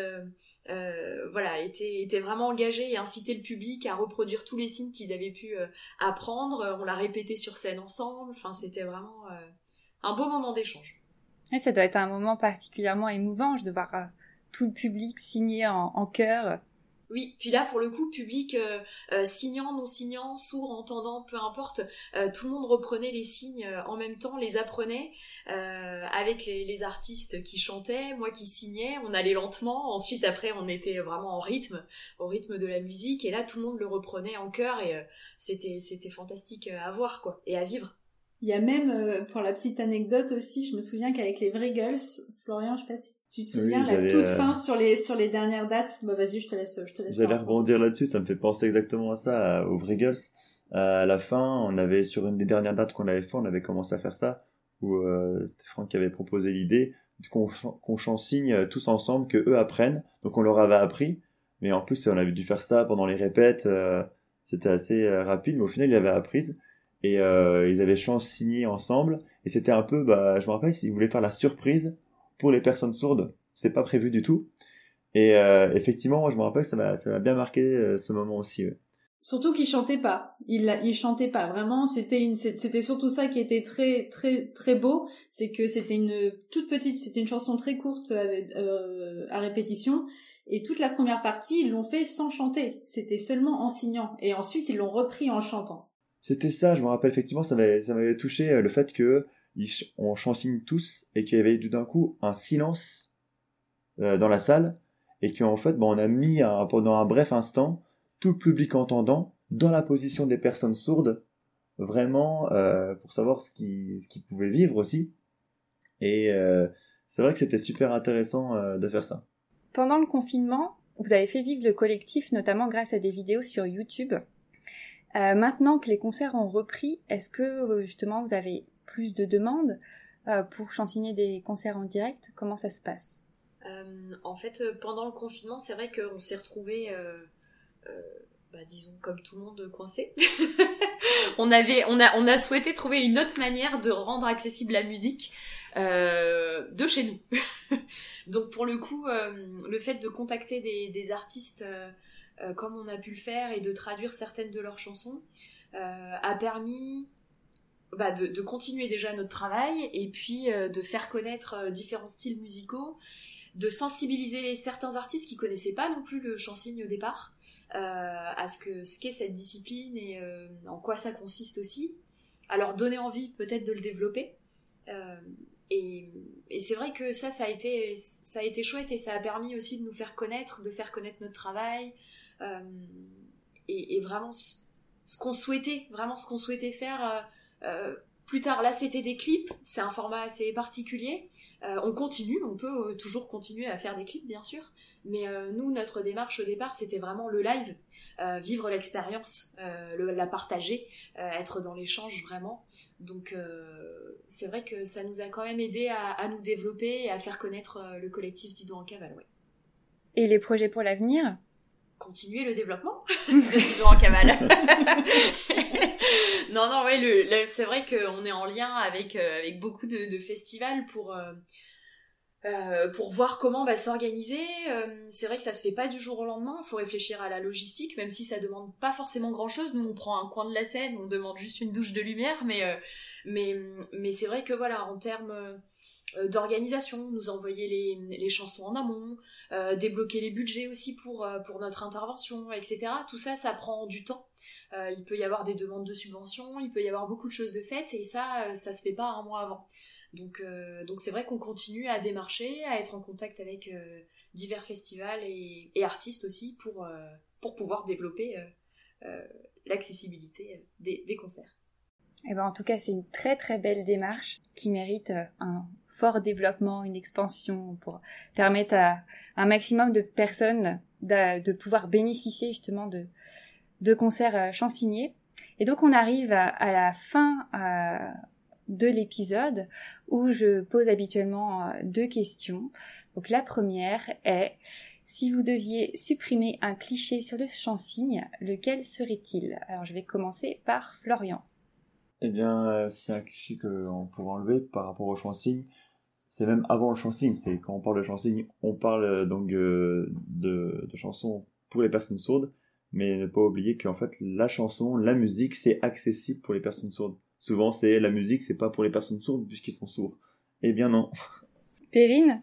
voilà étaient, étaient vraiment engagés et incitaient le public à reproduire tous les signes qu'ils avaient pu apprendre. On l'a répété sur scène ensemble. Enfin c'était vraiment un beau moment d'échange. Et ça doit être un moment particulièrement émouvant de voir tout le public signer en, en chœur oui, puis là pour le coup, public euh, euh, signant, non signant, sourd, entendant, peu importe, euh, tout le monde reprenait les signes en même temps, les apprenait avec les, artistes qui chantaient, moi qui signais, on allait lentement, ensuite après on était vraiment en rythme, au rythme de la musique, et là tout le monde le reprenait en chœur et c'était c'était fantastique à voir quoi et à vivre. Il y a même, pour la petite anecdote aussi, je me souviens qu'avec les Vrigels, Florian, je sais pas si tu te souviens, la toute euh, fin sur les, sur les dernières dates Bah vas-y, je te laisse, je te laisse. J'allais rebondir là-dessus, ça me fait penser exactement à ça, aux Vrigels. À la fin, on avait, sur une des dernières dates qu'on avait fait, on avait commencé à faire ça, où euh, c'était Franck qui avait proposé l'idée qu'on qu'on chansigne euh, tous ensemble, que eux apprennent. Donc on leur avait appris, mais en plus on avait dû faire ça pendant les répètes, c'était assez rapide, mais au final ils avaient appris et ils avaient chansigné ensemble et c'était un peu bah je me rappelle s'ils voulaient faire la surprise pour les personnes sourdes. C'est pas prévu du tout. Et euh, effectivement, je me rappelle ça m'a, ça m'a bien marqué euh, ce moment aussi. Surtout qu'il chantait pas. Il, il chantait pas. Vraiment, c'était c'était surtout ça qui était très, très, très beau. C'est que c'était une toute petite, c'était une chanson très courte euh, à répétition. Et toute la première partie, ils l'ont fait sans chanter. C'était seulement en signant. Et ensuite, ils l'ont repris en chantant. C'était ça, je me rappelle effectivement, ça m'avait, touché le fait que on chansigne tous et qu'il y avait d'un coup un silence euh, dans la salle et qu'en fait bon, on a mis pendant un bref instant tout le public entendant dans la position des personnes sourdes vraiment euh, pour savoir ce qu'ils pouvaient vivre aussi et euh, c'est vrai que c'était super intéressant de faire ça. Pendant le confinement, vous avez fait vivre le collectif notamment grâce à des vidéos sur YouTube. Maintenant que les concerts ont repris, est-ce que justement vous avez plus de demandes euh, pour chansigner des concerts en direct? Comment ça se passe? Euh, En fait, euh, pendant le confinement, c'est vrai qu'on s'est retrouvés, bah, disons, comme tout le monde, coincés. on, avait, on, a, on a souhaité trouver une autre manière de rendre accessible la musique de chez nous. Donc pour le coup, le fait de contacter des, des artistes comme on a pu le faire et de traduire certaines de leurs chansons a permis bah, de, continuer déjà notre travail et puis euh, de faire connaître euh, différents styles musicaux, de sensibiliser certains artistes qui connaissaient pas non plus le chansigne au départ euh, à ce que ce qu'est cette discipline et en quoi ça consiste aussi, à leur donner envie peut-être de le développer. et, et c'est vrai que ça, ça a été ça a été chouette et ça a permis aussi de nous faire connaître, de faire connaître notre travail et, et, vraiment ce qu'on souhaitait, vraiment ce qu'on souhaitait faire euh, plus tard, là, c'était des clips, c'est un format assez particulier. on continue, on peut toujours continuer à faire des clips, bien sûr, mais nous, notre démarche au départ, c'était vraiment le live, vivre l'expérience, la partager, être dans l'échange vraiment. Donc c'est vrai que ça nous a quand même aidé à, nous développer et à faire connaître le collectif Dido en cavale. Ouais. Et les projets pour l'avenir? Continuer le développement de Dido en cavale. non, non, ouais, c'est vrai qu'on est en lien avec, euh, avec beaucoup de, festivals pour, euh, euh, pour voir comment va s'organiser. c'est vrai que ça se fait pas du jour au lendemain, il faut réfléchir à la logistique, même si ça demande pas forcément grand chose. Nous, on prend un coin de la scène, on demande juste une douche de lumière, mais, mais, mais c'est vrai que voilà, en termes d'organisation, nous envoyer les, les chansons en amont, débloquer les budgets aussi pour, pour notre intervention, etc. Tout ça, ça prend du temps. Euh, il peut y avoir des demandes de subventions, il peut y avoir beaucoup de choses de faites et ça, euh, ça se fait pas un mois avant. Donc, euh, donc c'est vrai qu'on continue à démarcher, à être en contact avec divers festivals et, artistes aussi pour, pour pouvoir développer l'accessibilité des, des, concerts. Eh ben, en tout cas, c'est une très très belle démarche qui mérite un fort développement, une expansion pour permettre à un maximum de personnes de, pouvoir bénéficier justement de, de concerts euh, chansignés. Et donc on arrive à, la fin euh, de l'épisode où je pose habituellement euh, deux questions. Donc la première est si vous deviez supprimer un cliché sur le chansigne, lequel serait-il? Alors je vais commencer par Florian. Eh bien, c'est un cliché qu'on pourrait enlever par rapport au chansigne, c'est même avant le chansigne. C'est quand on parle de chansigne, on parle donc de, de chansons pour les personnes sourdes mais ne pas oublier qu'en fait la chanson, la musique, c'est accessible pour les personnes sourdes. Souvent, c'est la musique, c'est pas pour les personnes sourdes puisqu'ils sont sourds. Eh bien non. Perrine?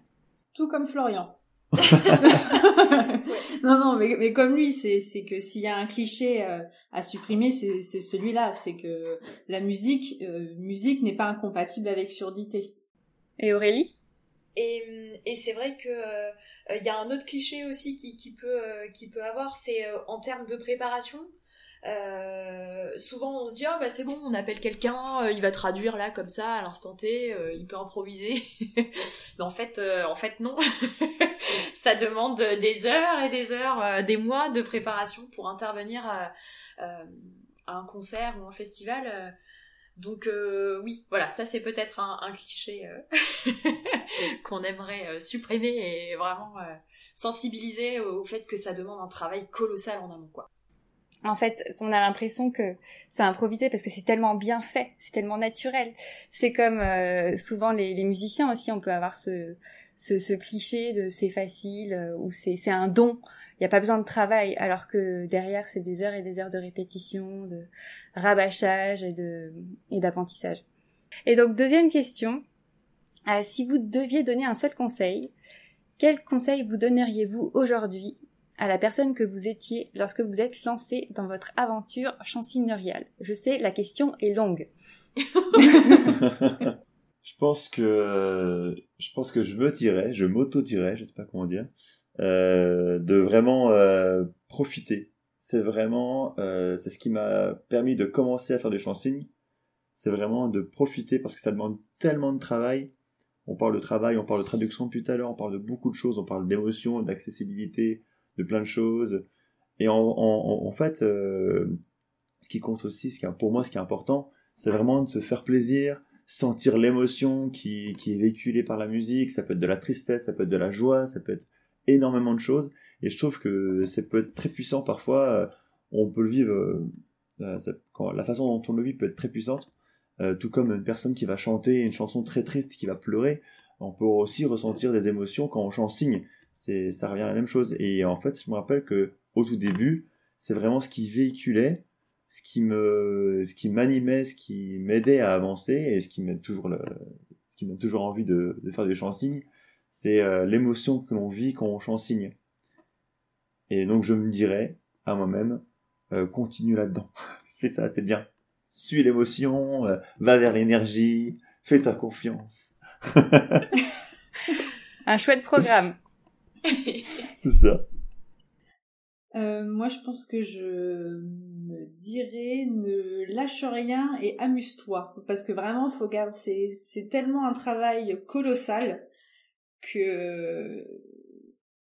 Tout comme Florian. non, non, mais, mais comme lui, c'est, c'est que s'il y a un cliché euh, à supprimer, c'est, c'est celui-là. C'est que la musique, euh, musique n'est pas incompatible avec surdité. Et Aurélie? Et, et c'est vrai que euh, il euh, y a un autre cliché aussi qui, qui peut, euh, qui peut avoir, c'est euh, en termes de préparation. souvent on se dit oh, bah c'est bon on appelle quelqu'un il va traduire là comme ça à l'instant T il peut improviser mais en fait en fait non ça demande des heures et des heures des mois de préparation pour intervenir à, un concert ou un festival donc oui, voilà, ça c'est peut-être un, un, cliché qu'on aimerait euh, supprimer et vraiment euh, sensibiliser au fait que ça demande un travail colossal en amont, quoi. En fait, on a l'impression que c'est improvisé parce que c'est tellement bien fait, c'est tellement naturel. C'est comme euh, souvent les, musiciens aussi, on peut avoir ce, ce, cliché de c'est facile ou c'est un don. Il n'y a pas besoin de travail, alors que derrière c'est des heures et des heures de répétition, de rabâchage et de et d'apprentissage. Et donc deuxième question, euh, si vous deviez donner un seul conseil, quel conseil vous donneriez-vous aujourd'hui à la personne que vous étiez lorsque vous êtes lancé dans votre aventure chansignoriale Je sais, la question est longue. je pense que je pense que je me tirais, je m'auto-tirais, je sais pas comment dire, euh, de vraiment euh, profiter. C'est vraiment, euh, c'est ce qui m'a permis de commencer à faire du chansigne. C'est vraiment de profiter parce que ça demande tellement de travail on parle de travail, on parle de traduction depuis tout à l'heure, on parle de beaucoup de choses, on parle d'émotion, d'accessibilité, de plein de choses. Et en, fait, euh, ce qui compte aussi, ce qui pour moi, ce qui est important, c'est vraiment de se faire plaisir, sentir l'émotion qui, qui est véhiculée par la musique. Ça peut être de la tristesse, ça peut être de la joie, ça peut être énormément de choses. Et je trouve que ça peut être très puissant parfois. Euh, on peut le vivre, euh, la façon dont on le vit peut être très puissante. Euh, tout comme une personne qui va chanter une chanson très triste, qui va pleurer, on peut aussi ressentir des émotions quand on chante signe. C'est, ça revient à la même chose. Et en fait, je me rappelle que au tout début, c'est vraiment ce qui véhiculait, ce qui me, ce qui m'animait, ce qui m'aidait à avancer et ce qui m'a toujours ce qui m'a toujours envie de, faire des chansignes, c'est euh, l'émotion que l'on vit quand on chansigne. Et donc je me dirais à moi-même, euh, continue là-dedans. Fais ça, c'est bien suis l'émotion, euh, va vers l'énergie, fais-toi confiance. Un chouette programme. C'est ça. euh, moi, je pense que je me dirais ne lâche rien et amuse-toi. Parce que vraiment, faut garder, c'est, tellement un travail colossal que,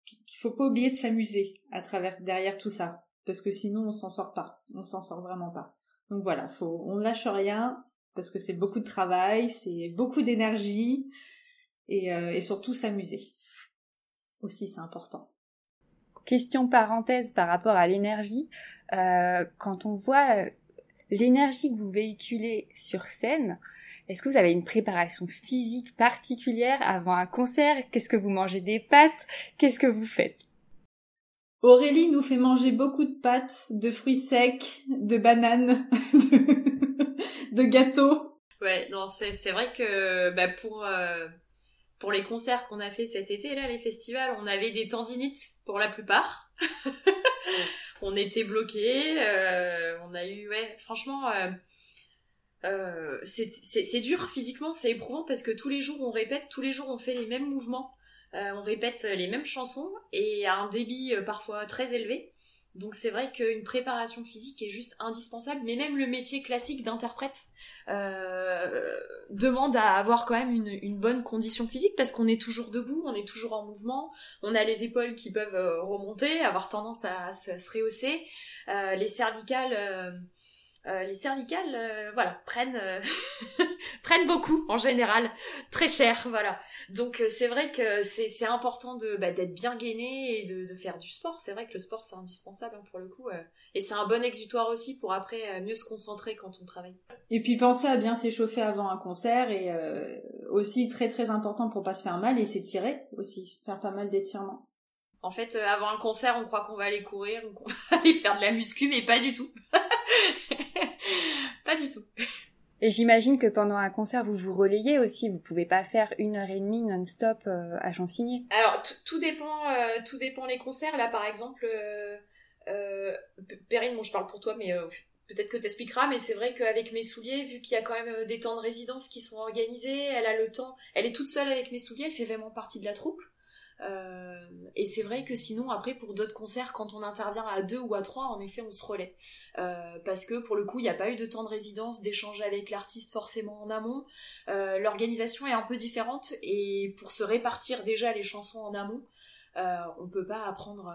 qu'il faut pas oublier de s'amuser à travers, derrière tout ça. Parce que sinon, on s'en sort pas. On s'en sort vraiment pas. Donc voilà, faut, on lâche rien parce que c'est beaucoup de travail, c'est beaucoup d'énergie et, euh, et surtout s'amuser. Aussi, c'est important question parenthèse par rapport à l'énergie. Euh, quand on voit euh, l'énergie que vous véhiculez sur scène, est-ce que vous avez une préparation physique particulière avant un concert? Qu'est-ce que vous mangez des pâtes? Qu'est-ce que vous faites? Aurélie nous fait manger beaucoup de pâtes, de fruits secs, de bananes, de, gâteaux. Ouais, non, c'est vrai que bah, pour euh, pour les concerts qu'on a fait cet été, là, les festivals, on avait des tendinites pour la plupart. on était bloqués, euh, on a eu, ouais, franchement, euh, euh, c'est dur physiquement, c'est éprouvant parce que tous les jours on répète, tous les jours on fait les mêmes mouvements, on répète les mêmes chansons et à un débit parfois très élevé. Donc c'est vrai qu'une préparation physique est juste indispensable, mais même le métier classique d'interprète euh, demande à avoir quand même une, une bonne condition physique parce qu'on est toujours debout, on est toujours en mouvement, on a les épaules qui peuvent euh, remonter, avoir tendance à, se rehausser, euh, les cervicales euh, les cervicales, euh, voilà, prennent euh, prennent beaucoup en général, très cher, voilà. Donc c'est vrai que c'est important de bah, d'être bien gainé et de, de, faire du sport. C'est vrai que le sport c'est indispensable hein, pour le coup, et c'est un bon exutoire aussi pour après mieux se concentrer quand on travaille. Et puis penser à bien s'échauffer avant un concert et aussi très très important pour pas se faire mal et s'étirer aussi, faire pas mal d'étirements. En fait, avant un concert, on croit qu'on va aller courir ou qu'on va aller faire de la muscu, mais pas du tout. pas du tout. Et j'imagine que pendant un concert, vous vous relayez aussi. Vous pouvez pas faire une heure et demie non-stop euh, à chansigner. Alors tout dépend, euh, tout dépend les concerts. Là, par exemple, euh, Perrine, bon, je parle pour toi, mais peut-être que t'expliqueras. Mais c'est vrai qu'avec mes souliers, vu qu'il y a quand même des temps de résidence qui sont organisés, elle a le temps. Elle est toute seule avec mes souliers. Elle fait vraiment partie de la troupe. Euh, et c'est vrai que sinon, après, pour d'autres concerts, quand on intervient à deux ou à trois, en effet, on se relaie. Euh, parce que pour le coup, il n'y a pas eu de temps de résidence, d'échange avec l'artiste forcément en amont. Euh, l'organisation est un peu différente et pour se répartir déjà les chansons en amont, on peut pas apprendre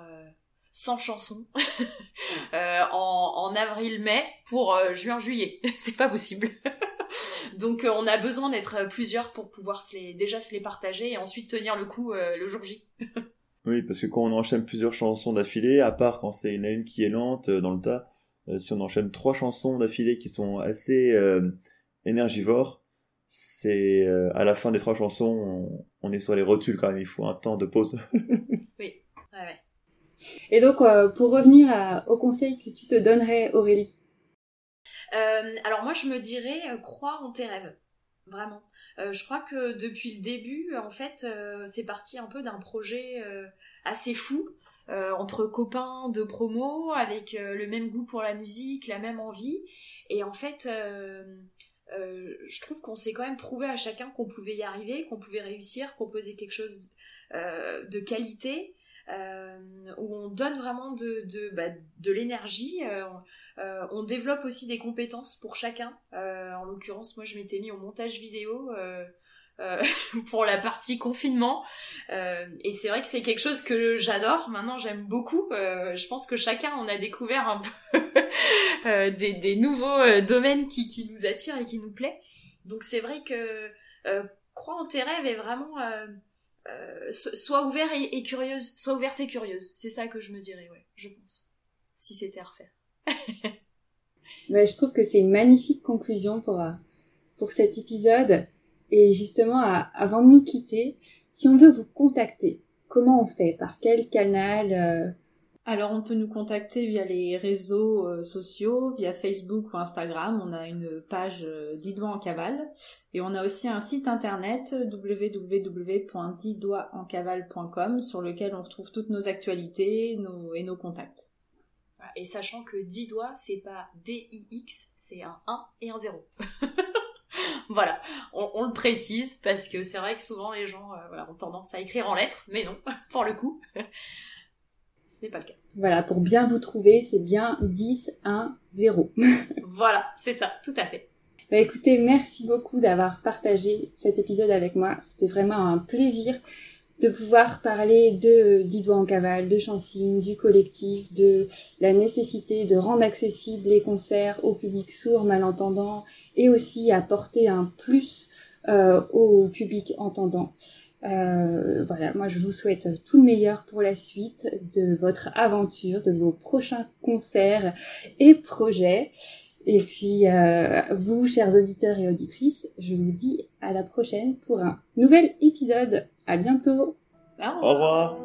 100 chansons en, en avril-mai pour juin-juillet. c'est pas possible. Donc euh, on a besoin d'être euh, plusieurs pour pouvoir se les, déjà se les partager et ensuite tenir le coup euh, le jour J. oui, parce que quand on enchaîne plusieurs chansons d'affilée, à part quand c'est une une qui est lente dans le tas, si on enchaîne trois chansons d'affilée qui sont assez énergivores, c'est à la fin des trois chansons, on, est sur les rotules quand même, il faut un temps de pause. oui, ouais, ouais. Et donc, pour revenir au conseil que tu te donnerais, Aurélie, euh, alors moi je me dirais euh, crois en tes rêves, vraiment. Euh, je crois que depuis le début, en fait, c'est parti un peu d'un projet assez fou. entre copains de promo, avec le même goût pour la musique, la même envie. Et en fait, je trouve qu'on s'est quand même prouvé à chacun qu'on pouvait y arriver, qu'on pouvait réussir, proposer quelque chose de qualité, où on donne vraiment de, de, bah, de l'énergie. Euh, on développe aussi des compétences pour chacun. Euh, en l'occurrence, moi, je m'étais mis au montage vidéo. Euh, pour la partie confinement. et c'est vrai que c'est quelque chose que j'adore. Maintenant, j'aime beaucoup. je pense que chacun on a découvert un peu des, nouveaux domaines qui, nous attirent et qui nous plaît. Donc c'est vrai que crois en tes rêves et vraiment sois ouvert et, et, curieuse, sois ouverte et curieuse. C'est ça que je me dirais, ouais, je pense. Si c'était à refaire. je trouve que c'est une magnifique conclusion pour, euh, pour cet épisode. Et justement, avant de nous quitter, si on veut vous contacter, comment on fait? Par quel canal euh? Alors, on peut nous contacter via les réseaux euh, sociaux, via Facebook ou Instagram. On a une page Didois en cavale. Et on a aussi un site internet www.didoisencavale.com sur lequel on retrouve toutes nos actualités et nos contacts. Et sachant que 10 doigts, c'est pas D-I-X, c'est un 1 et un 0. voilà, on, le précise parce que c'est vrai que souvent les gens euh, ont tendance à écrire en lettres, mais non, pour le coup. ce n'est pas le cas. Voilà, pour bien vous trouver, c'est bien 10, 1, 0. voilà, c'est ça, tout à fait. Bah écoutez, merci beaucoup d'avoir partagé cet épisode avec moi. C'était vraiment un plaisir de pouvoir parler de d'Idois en cavale, de Chansing, du collectif, de la nécessité de rendre accessibles les concerts au public sourd, malentendant, et aussi apporter un plus euh, au public entendant. Euh, voilà, moi je vous souhaite tout le meilleur pour la suite de votre aventure, de vos prochains concerts et projets. Et puis, euh, vous, chers auditeurs et auditrices, je vous dis à la prochaine pour un nouvel épisode. À bientôt. Au revoir.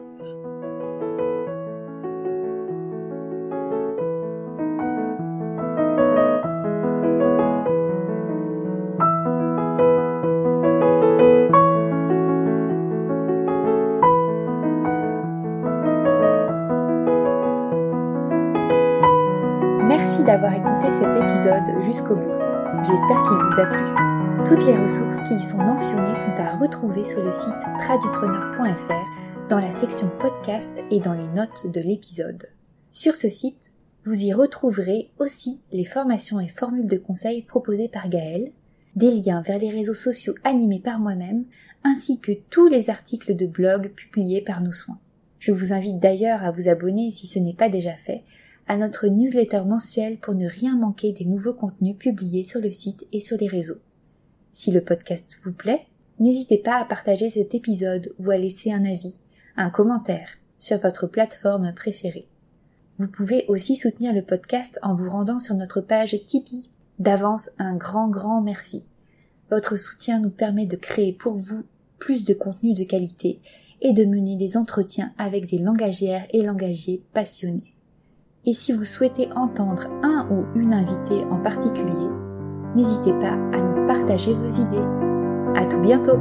d'avoir écouté cet épisode jusqu'au bout. J'espère qu'il vous a plu. Toutes les ressources qui y sont mentionnées sont à retrouver sur le site tradupreneur.fr dans la section podcast et dans les notes de l'épisode. Sur ce site, vous y retrouverez aussi les formations et formules de conseils proposées par Gaël, des liens vers les réseaux sociaux animés par moi-même, ainsi que tous les articles de blog publiés par nos soins. Je vous invite d'ailleurs à vous abonner si ce n'est pas déjà fait à notre newsletter mensuelle pour ne rien manquer des nouveaux contenus publiés sur le site et sur les réseaux. Si le podcast vous plaît, n'hésitez pas à partager cet épisode ou à laisser un avis, un commentaire sur votre plateforme préférée. Vous pouvez aussi soutenir le podcast en vous rendant sur notre page Tipeee. D'avance, un grand grand merci. Votre soutien nous permet de créer pour vous plus de contenu de qualité et de mener des entretiens avec des langagières et langagiers passionnés. Et si vous souhaitez entendre un ou une invitée en particulier, n'hésitez pas à nous partager vos idées. À tout bientôt!